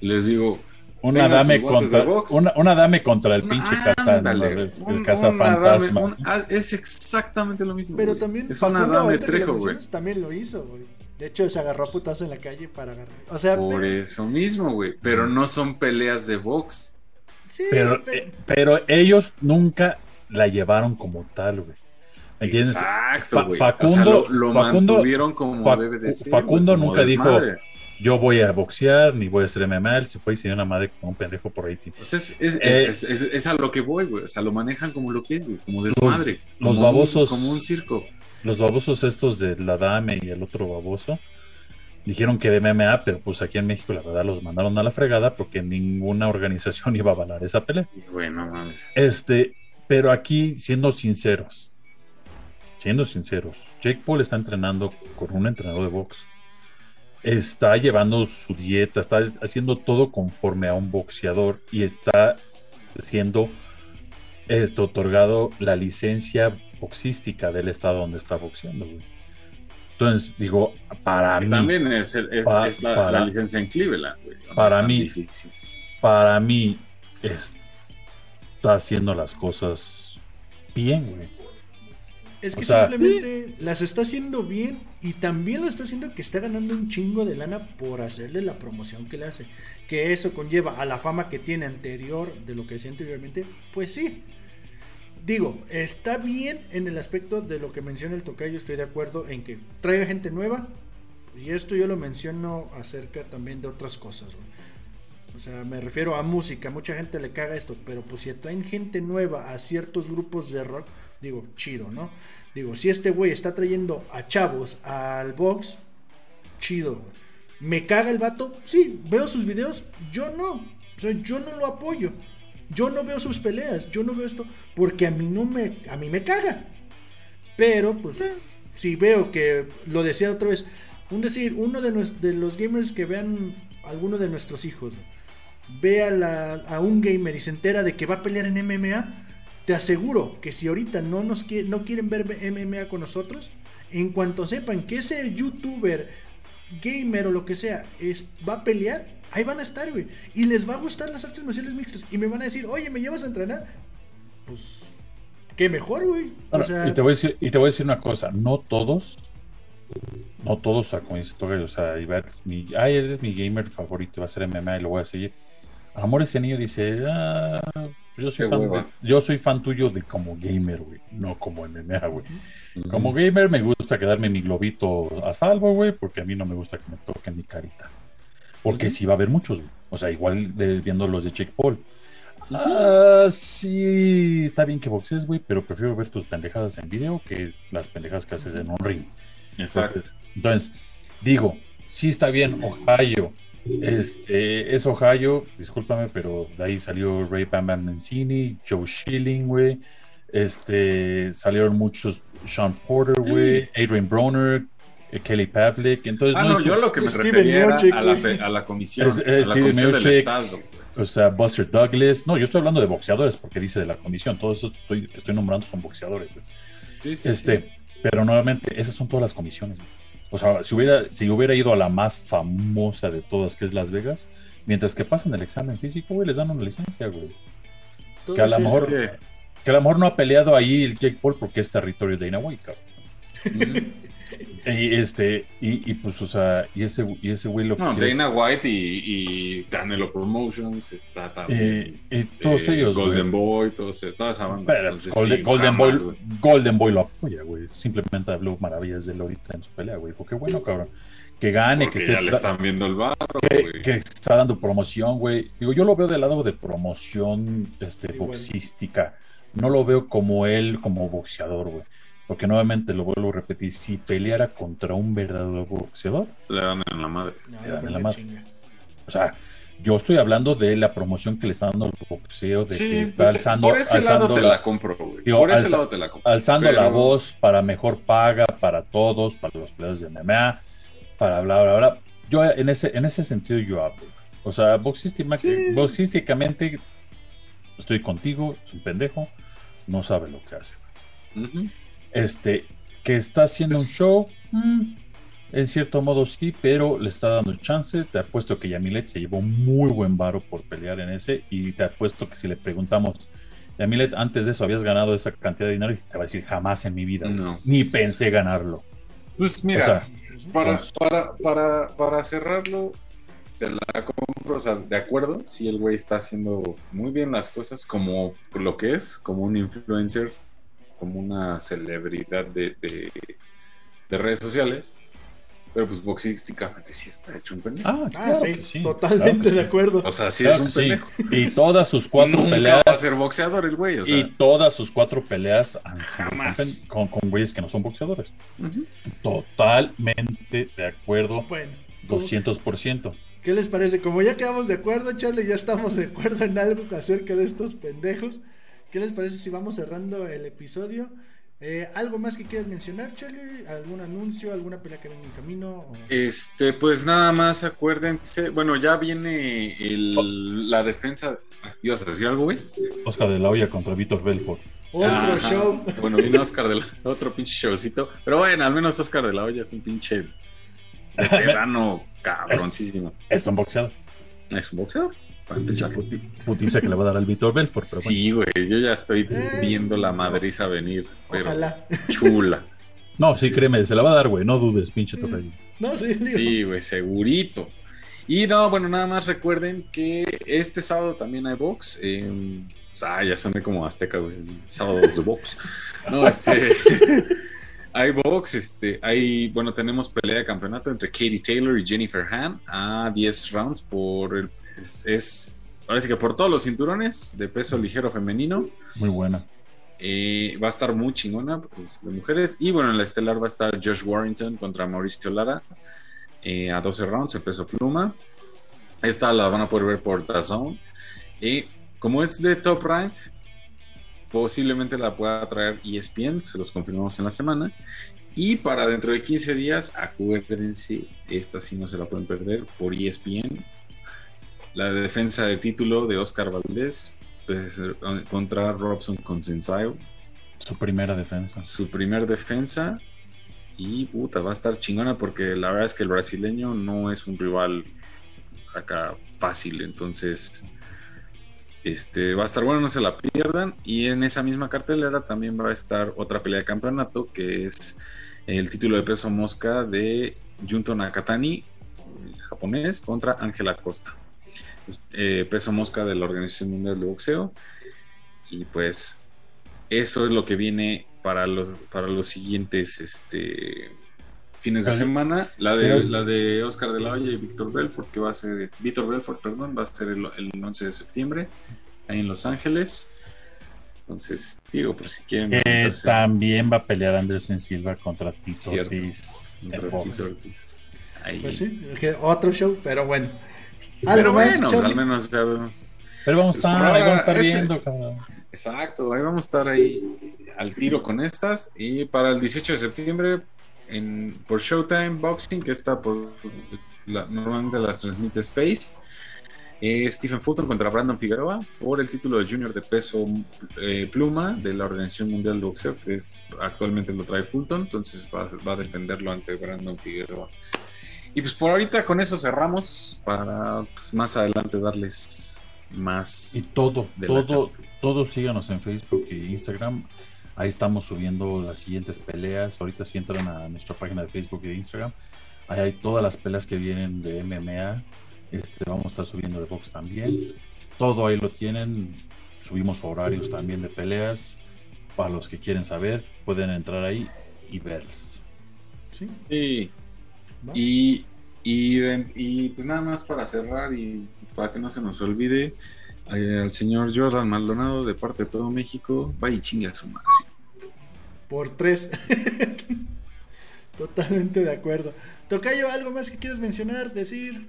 Speaker 3: Y les digo,
Speaker 1: una dame contra una, una, dame contra el pinche casa, el, casa fantasma.
Speaker 3: Ah, es exactamente lo mismo.
Speaker 2: Pero también
Speaker 3: es una dame trejo, güey.
Speaker 2: También lo hizo, güey. De hecho, se agarró a putazo en la calle para agarrar. O sea,
Speaker 3: por eso mismo, güey. Pero no son peleas de box.
Speaker 1: Sí, pero, eh, pero ellos nunca la llevaron como tal, güey. ¿Entiendes?
Speaker 3: Exacto, Facundo, lo, mantuvieron como
Speaker 1: Facundo nunca dijo, yo voy a boxear, ni voy a hacer MMA, se fue y se dio una madre como un pendejo por ahí.
Speaker 3: Pues es, es, es, es, a lo que voy, güey. O sea, lo manejan como lo que es, güey, como desmadre.
Speaker 1: Los, los babosos.
Speaker 3: como un circo.
Speaker 1: Los babosos estos de la Dame y el otro baboso dijeron que de MMA, pero pues aquí en México la verdad los mandaron a la fregada porque ninguna organización iba a avalar esa pelea.
Speaker 3: Bueno, mames.
Speaker 1: Este, pero aquí, siendo sinceros, siendo sinceros, Jake Paul está entrenando con un entrenador de box. Está llevando su dieta, está haciendo todo conforme a un boxeador y está siendo esto, otorgado la licencia boxística del estado donde está boxeando. Entonces, digo, para mí.
Speaker 3: También es, la, licencia en Cleveland,
Speaker 1: para mí, para mí, está haciendo las cosas bien, güey.
Speaker 2: Es que simplemente las está haciendo bien y también lo está haciendo que está ganando un chingo de lana por hacerle la promoción que le hace. Que eso conlleva a la fama que tiene anterior de lo que decía anteriormente. Pues sí. Digo, está bien en el aspecto de lo que menciona el tocayo. Estoy de acuerdo en que traiga gente nueva. Y esto yo lo menciono acerca también de otras cosas. O sea, me refiero a música. Mucha gente le caga esto. Pero pues si traen gente nueva a ciertos grupos de rock digo, chido, ¿no? Digo, si este güey está trayendo a chavos al box, chido, ¿Me caga el vato? Sí, veo sus videos, yo no. O sea, yo no lo apoyo. Yo no veo sus peleas, yo no veo esto, porque a mí no me, a mí me caga. Pero, pues, si veo que, lo decía otra vez, un decir, uno de, de los gamers que vean alguno de nuestros hijos, ve a, a un gamer y se entera de que va a pelear en MMA, te aseguro que si ahorita no, nos no quieren ver MMA con nosotros, en cuanto sepan que ese youtuber, gamer o lo que sea, es, va a pelear, ahí van a estar, güey. Y les va a gustar las artes marciales mixtas. Y me van a decir, oye, ¿me llevas a entrenar? Pues, qué mejor, güey.
Speaker 1: y, te voy a decir, y te voy a decir una cosa, no todos No todos, o sea, como dice Toga, o sea, mi, ay, eres mi gamer favorito, va a ser MMA y lo voy a seguir. Amor ese niño dice, ah, yo soy fan, de- yo soy fan tuyo de como gamer, güey, no como MMA, güey. Como gamer me gusta quedarme mi globito a salvo, güey, porque a mí no me gusta que me toquen mi carita. Porque
Speaker 3: Ujú.
Speaker 1: sí va a haber muchos. O sea, igual de, viendo los de Jake Paul. Ah, sí, está bien que boxees, güey, pero prefiero ver tus pendejadas en video que las pendejadas que haces en un ring.
Speaker 3: Exacto.
Speaker 1: Entonces, digo, sí está bien, Ohio. Este, es Ohio, discúlpame, pero de ahí salió Ray Bam Bam Mancini, Joe Schilling, güey. Este, salieron muchos Sean Porter, güey, Adrian Broner, Kelly Pavlik. Entonces,
Speaker 3: Ah,
Speaker 1: no
Speaker 3: no,
Speaker 1: es-
Speaker 3: yo a lo que me
Speaker 2: Steven
Speaker 3: refería a la, fe- a la comisión,
Speaker 1: Es- es
Speaker 3: a la
Speaker 1: Steven
Speaker 3: comisión del. Estado. güey.
Speaker 1: o sea, Buster Douglas. No, yo estoy hablando de boxeadores porque dice de la condición. Todos estos que estoy, que estoy nombrando son boxeadores, güey.
Speaker 3: Sí, sí,
Speaker 1: Este,
Speaker 3: sí.
Speaker 1: pero nuevamente, esas son todas las comisiones. O sea, si hubiera, si hubiera ido a la más famosa de todas, que es Las Vegas, mientras que pasan el examen físico, güey, les dan una licencia, güey. Que a lo mejor,
Speaker 3: que-
Speaker 1: que a lo mejor no ha peleado ahí el Jake Paul porque es territorio de Dana White, cabrón. Y este, y, y pues, o sea, y ese, y ese güey lo que
Speaker 3: No,
Speaker 1: es-
Speaker 3: Dana White y, y Canelo Promotions está también.
Speaker 1: eh, y todos
Speaker 3: eh,
Speaker 1: ellos, güey.
Speaker 3: Golden Boy, todos, toda esa banda.
Speaker 1: Pero
Speaker 3: Entonces,
Speaker 1: Golden,
Speaker 3: sí,
Speaker 1: Golden
Speaker 3: jamás,
Speaker 1: Boy,
Speaker 3: güey.
Speaker 1: Golden Boy lo apoya, güey. Simplemente habló maravillas de él ahorita en su pelea, güey. Porque bueno, cabrón. Que gane,
Speaker 3: Porque
Speaker 1: que esté
Speaker 3: ya le están viendo el barro,
Speaker 1: que,
Speaker 3: güey.
Speaker 1: que está dando promoción, güey. Digo, yo lo veo del lado de promoción este, boxística. No lo veo como él, como boxeador, güey. Porque nuevamente lo vuelvo a repetir, si peleara contra un verdadero boxeador,
Speaker 3: Le dan en la madre.
Speaker 2: no,
Speaker 1: Ya, me
Speaker 2: la chinga.
Speaker 1: o sea, yo estoy hablando de la promoción que le está dando al boxeo, de que está
Speaker 3: pues,
Speaker 1: alzando,
Speaker 3: por ese lado
Speaker 1: alzando
Speaker 3: te
Speaker 1: la-
Speaker 3: la compro, güey.
Speaker 1: Digo,
Speaker 3: por ese
Speaker 1: alza-
Speaker 3: lado te la compro.
Speaker 1: alzando la voz para mejor paga para todos, para los peleadores de MMA, para bla, bla, bla. Yo en ese, en ese sentido yo hablo. O sea, boxística-
Speaker 3: Sí.
Speaker 1: boxísticamente estoy contigo, es un pendejo, no sabe lo que hace.
Speaker 3: Ujú.
Speaker 1: Este, que está haciendo un show, mm, en cierto modo sí, pero le está dando chance. Te apuesto que Yamilet se llevó muy buen varo por pelear en ese y te apuesto que si le preguntamos, Yamilet, antes de eso habías ganado esa cantidad de dinero y te va a decir jamás en mi vida,
Speaker 3: No.
Speaker 1: ni pensé ganarlo.
Speaker 3: Pues mira,
Speaker 1: o sea,
Speaker 3: para,
Speaker 1: pues-
Speaker 3: para, para, para cerrarlo, te la compro, o sea, de acuerdo, si el güey está haciendo muy bien las cosas como lo que es, como un influencer, como una celebridad de, de, de redes sociales, pero pues boxísticamente sí está hecho un pendejo.
Speaker 1: Ah,
Speaker 2: Ah,
Speaker 1: claro
Speaker 2: sí,
Speaker 1: que sí,
Speaker 2: totalmente
Speaker 1: claro que
Speaker 2: de
Speaker 1: sí.
Speaker 2: acuerdo.
Speaker 3: O sea, sí
Speaker 1: Claro
Speaker 3: es un
Speaker 1: sí.
Speaker 3: pendejo.
Speaker 1: Y todas sus cuatro
Speaker 3: Nunca
Speaker 1: peleas
Speaker 3: va a ser boxeador el güey, o sea.
Speaker 1: y todas sus cuatro peleas han sido
Speaker 3: Jamás.
Speaker 1: con, con güeyes que no son boxeadores. Totalmente de acuerdo,
Speaker 2: Bueno,
Speaker 1: 200%.
Speaker 2: ¿qué les parece? Como ya quedamos de acuerdo, Charlie, ya estamos de acuerdo en algo acerca de estos pendejos. ¿Qué les parece si vamos cerrando el episodio? Eh, ¿Algo más que quieras mencionar, Charlie? ¿Algún anuncio? ¿Alguna pelea que venga en camino? O-
Speaker 3: Este, pues nada más acuérdense, bueno, ya viene el- la defensa. ¿Ibas a decir algo, güey?
Speaker 1: Oscar de la Hoya contra Víctor Belfort.
Speaker 2: Otro
Speaker 3: Ajá.
Speaker 2: show.
Speaker 3: Bueno, vino Oscar de la, otro pinche showcito. Pero bueno, al menos Oscar de la Hoya es un pinche veterano cabroncísimo.
Speaker 1: Es un boxeador.
Speaker 3: ¿Es un boxeador? Empezar.
Speaker 1: Putiza que le va a dar al Víctor Belfort, pero bueno.
Speaker 3: Sí, güey, yo ya estoy
Speaker 2: Eh,
Speaker 3: viendo la madriza venir, pero
Speaker 2: Ojalá.
Speaker 3: chula.
Speaker 1: No, sí, créeme, se la va a dar, güey. No dudes, pinche tocayo.
Speaker 2: No, sí, digo.
Speaker 3: Sí, güey, segurito. Y no, bueno, nada más recuerden que este sábado también hay box. eh, ah, ya soné como azteca, güey. Sábados de box. No, este. hay box, este. Hay, bueno, tenemos pelea de campeonato entre Katie Taylor y Jennifer Han a 10 rounds por el. Es, es- ahora sí que por todos los cinturones de peso ligero femenino.
Speaker 1: Muy buena.
Speaker 3: Eh, va a estar muy chingona pues, de mujeres. Y bueno, en la estelar va a estar Josh Warrington contra Mauricio Lara eh, a 12 rounds, el peso pluma. Esta la van a poder ver por DAZN. Y como es de top rank, posiblemente la pueda traer ESPN, se los confirmamos en la semana. Y para dentro de 15 días, acuérdense, esta sí no se la pueden perder por ESPN. La defensa de título de Oscar Valdés pues, contra Robson Consensayo,
Speaker 1: Su primera defensa.
Speaker 3: su primer defensa. Y puta, va a estar chingona porque la verdad es que el brasileño no es un rival acá fácil. Entonces, este va a estar bueno, no se la pierdan. Y en esa misma cartelera también va a estar otra pelea de campeonato que es el título de peso mosca de Junto Nakatani, japonés, contra Ángela Costa. Eh, peso mosca de la Organización Mundial de Boxeo. Y pues eso es lo que viene para los, para los siguientes este, fines de semana. La de, la de Oscar de la Hoya y Víctor Belfort, que va a ser, Víctor Belfort, perdón, va a ser el, 11 de septiembre, ahí en Los Ángeles. Entonces, digo, por si quieren.
Speaker 1: Eh, también va a pelear Anderson Silva contra Tito Ortiz.
Speaker 2: Pues sí, otro show, pero bueno.
Speaker 3: Pero bueno, al menos
Speaker 1: Pero vamos a estar, vamos a estar viendo, cabrón.
Speaker 3: Exacto, ahí vamos a estar ahí al tiro con estas. Y para el 18 de septiembre, en, por Showtime Boxing, que está por normalmente las transmite Space. Eh, Stephen Fulton contra Brandon Figueroa por el título de junior de peso eh, pluma de la Organización Mundial de Boxeo, que es actualmente lo trae Fulton, entonces va, va, a defenderlo ante Brandon Figueroa. Y pues por ahorita con eso cerramos para pues, más adelante darles más.
Speaker 1: Y todo, todo, todos síganos en Facebook e Instagram. Ahí estamos subiendo las siguientes peleas. Ahorita si entran a nuestra página de Facebook e Instagram, ahí hay todas las peleas que vienen de MMA. Este, vamos a estar subiendo de box también. Todo ahí lo tienen. Subimos horarios también de peleas. Para los que quieren saber, pueden entrar ahí y verlas.
Speaker 3: Sí. Y, y, y pues nada más para cerrar y para que no se nos olvide, eh, al señor Jordan Maldonado de parte de todo México, va y chinga a su madre.
Speaker 2: Por tres. Totalmente de acuerdo. Tocayo, ¿algo más que quieres mencionar, decir?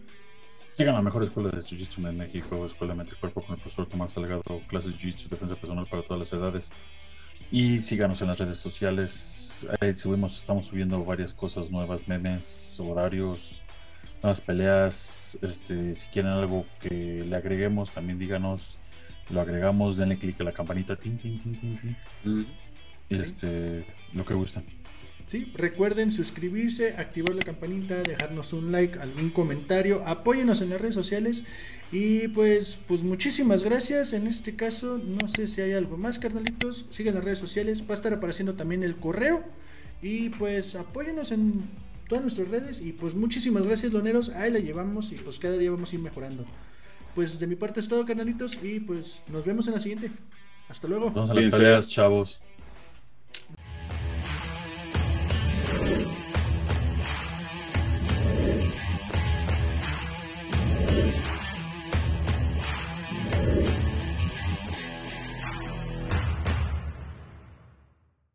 Speaker 1: Sigan la mejor escuela de Jiu-Jitsu en México, Escuela de Mente Cuerpo con el profesor Tomás Salgado, clases de Jiu-Jitsu, defensa personal para todas las edades. Y síganos en las redes sociales. Ahí subimos, estamos subiendo varias cosas nuevas, memes, horarios, nuevas peleas. Este, si quieren algo que le agreguemos, también díganos. Lo agregamos, denle clic a la campanita. Tin, tin, tin, tin, mm. Este, lo que gusten.
Speaker 2: Sí, recuerden suscribirse, activar la campanita, dejarnos un like, algún comentario, apóyenos en las redes sociales y pues pues muchísimas gracias. En este caso, no sé si hay algo más, carnalitos. Sigan las redes sociales, va a estar apareciendo también el correo y pues apóyenos en todas nuestras redes. Y pues muchísimas gracias, loneros. Ahí la llevamos y pues cada día vamos a ir mejorando. Pues de mi parte es todo, canalitos. Y pues nos vemos en la siguiente. Hasta luego.
Speaker 1: Vamos a las peleas, chavos. Thank you.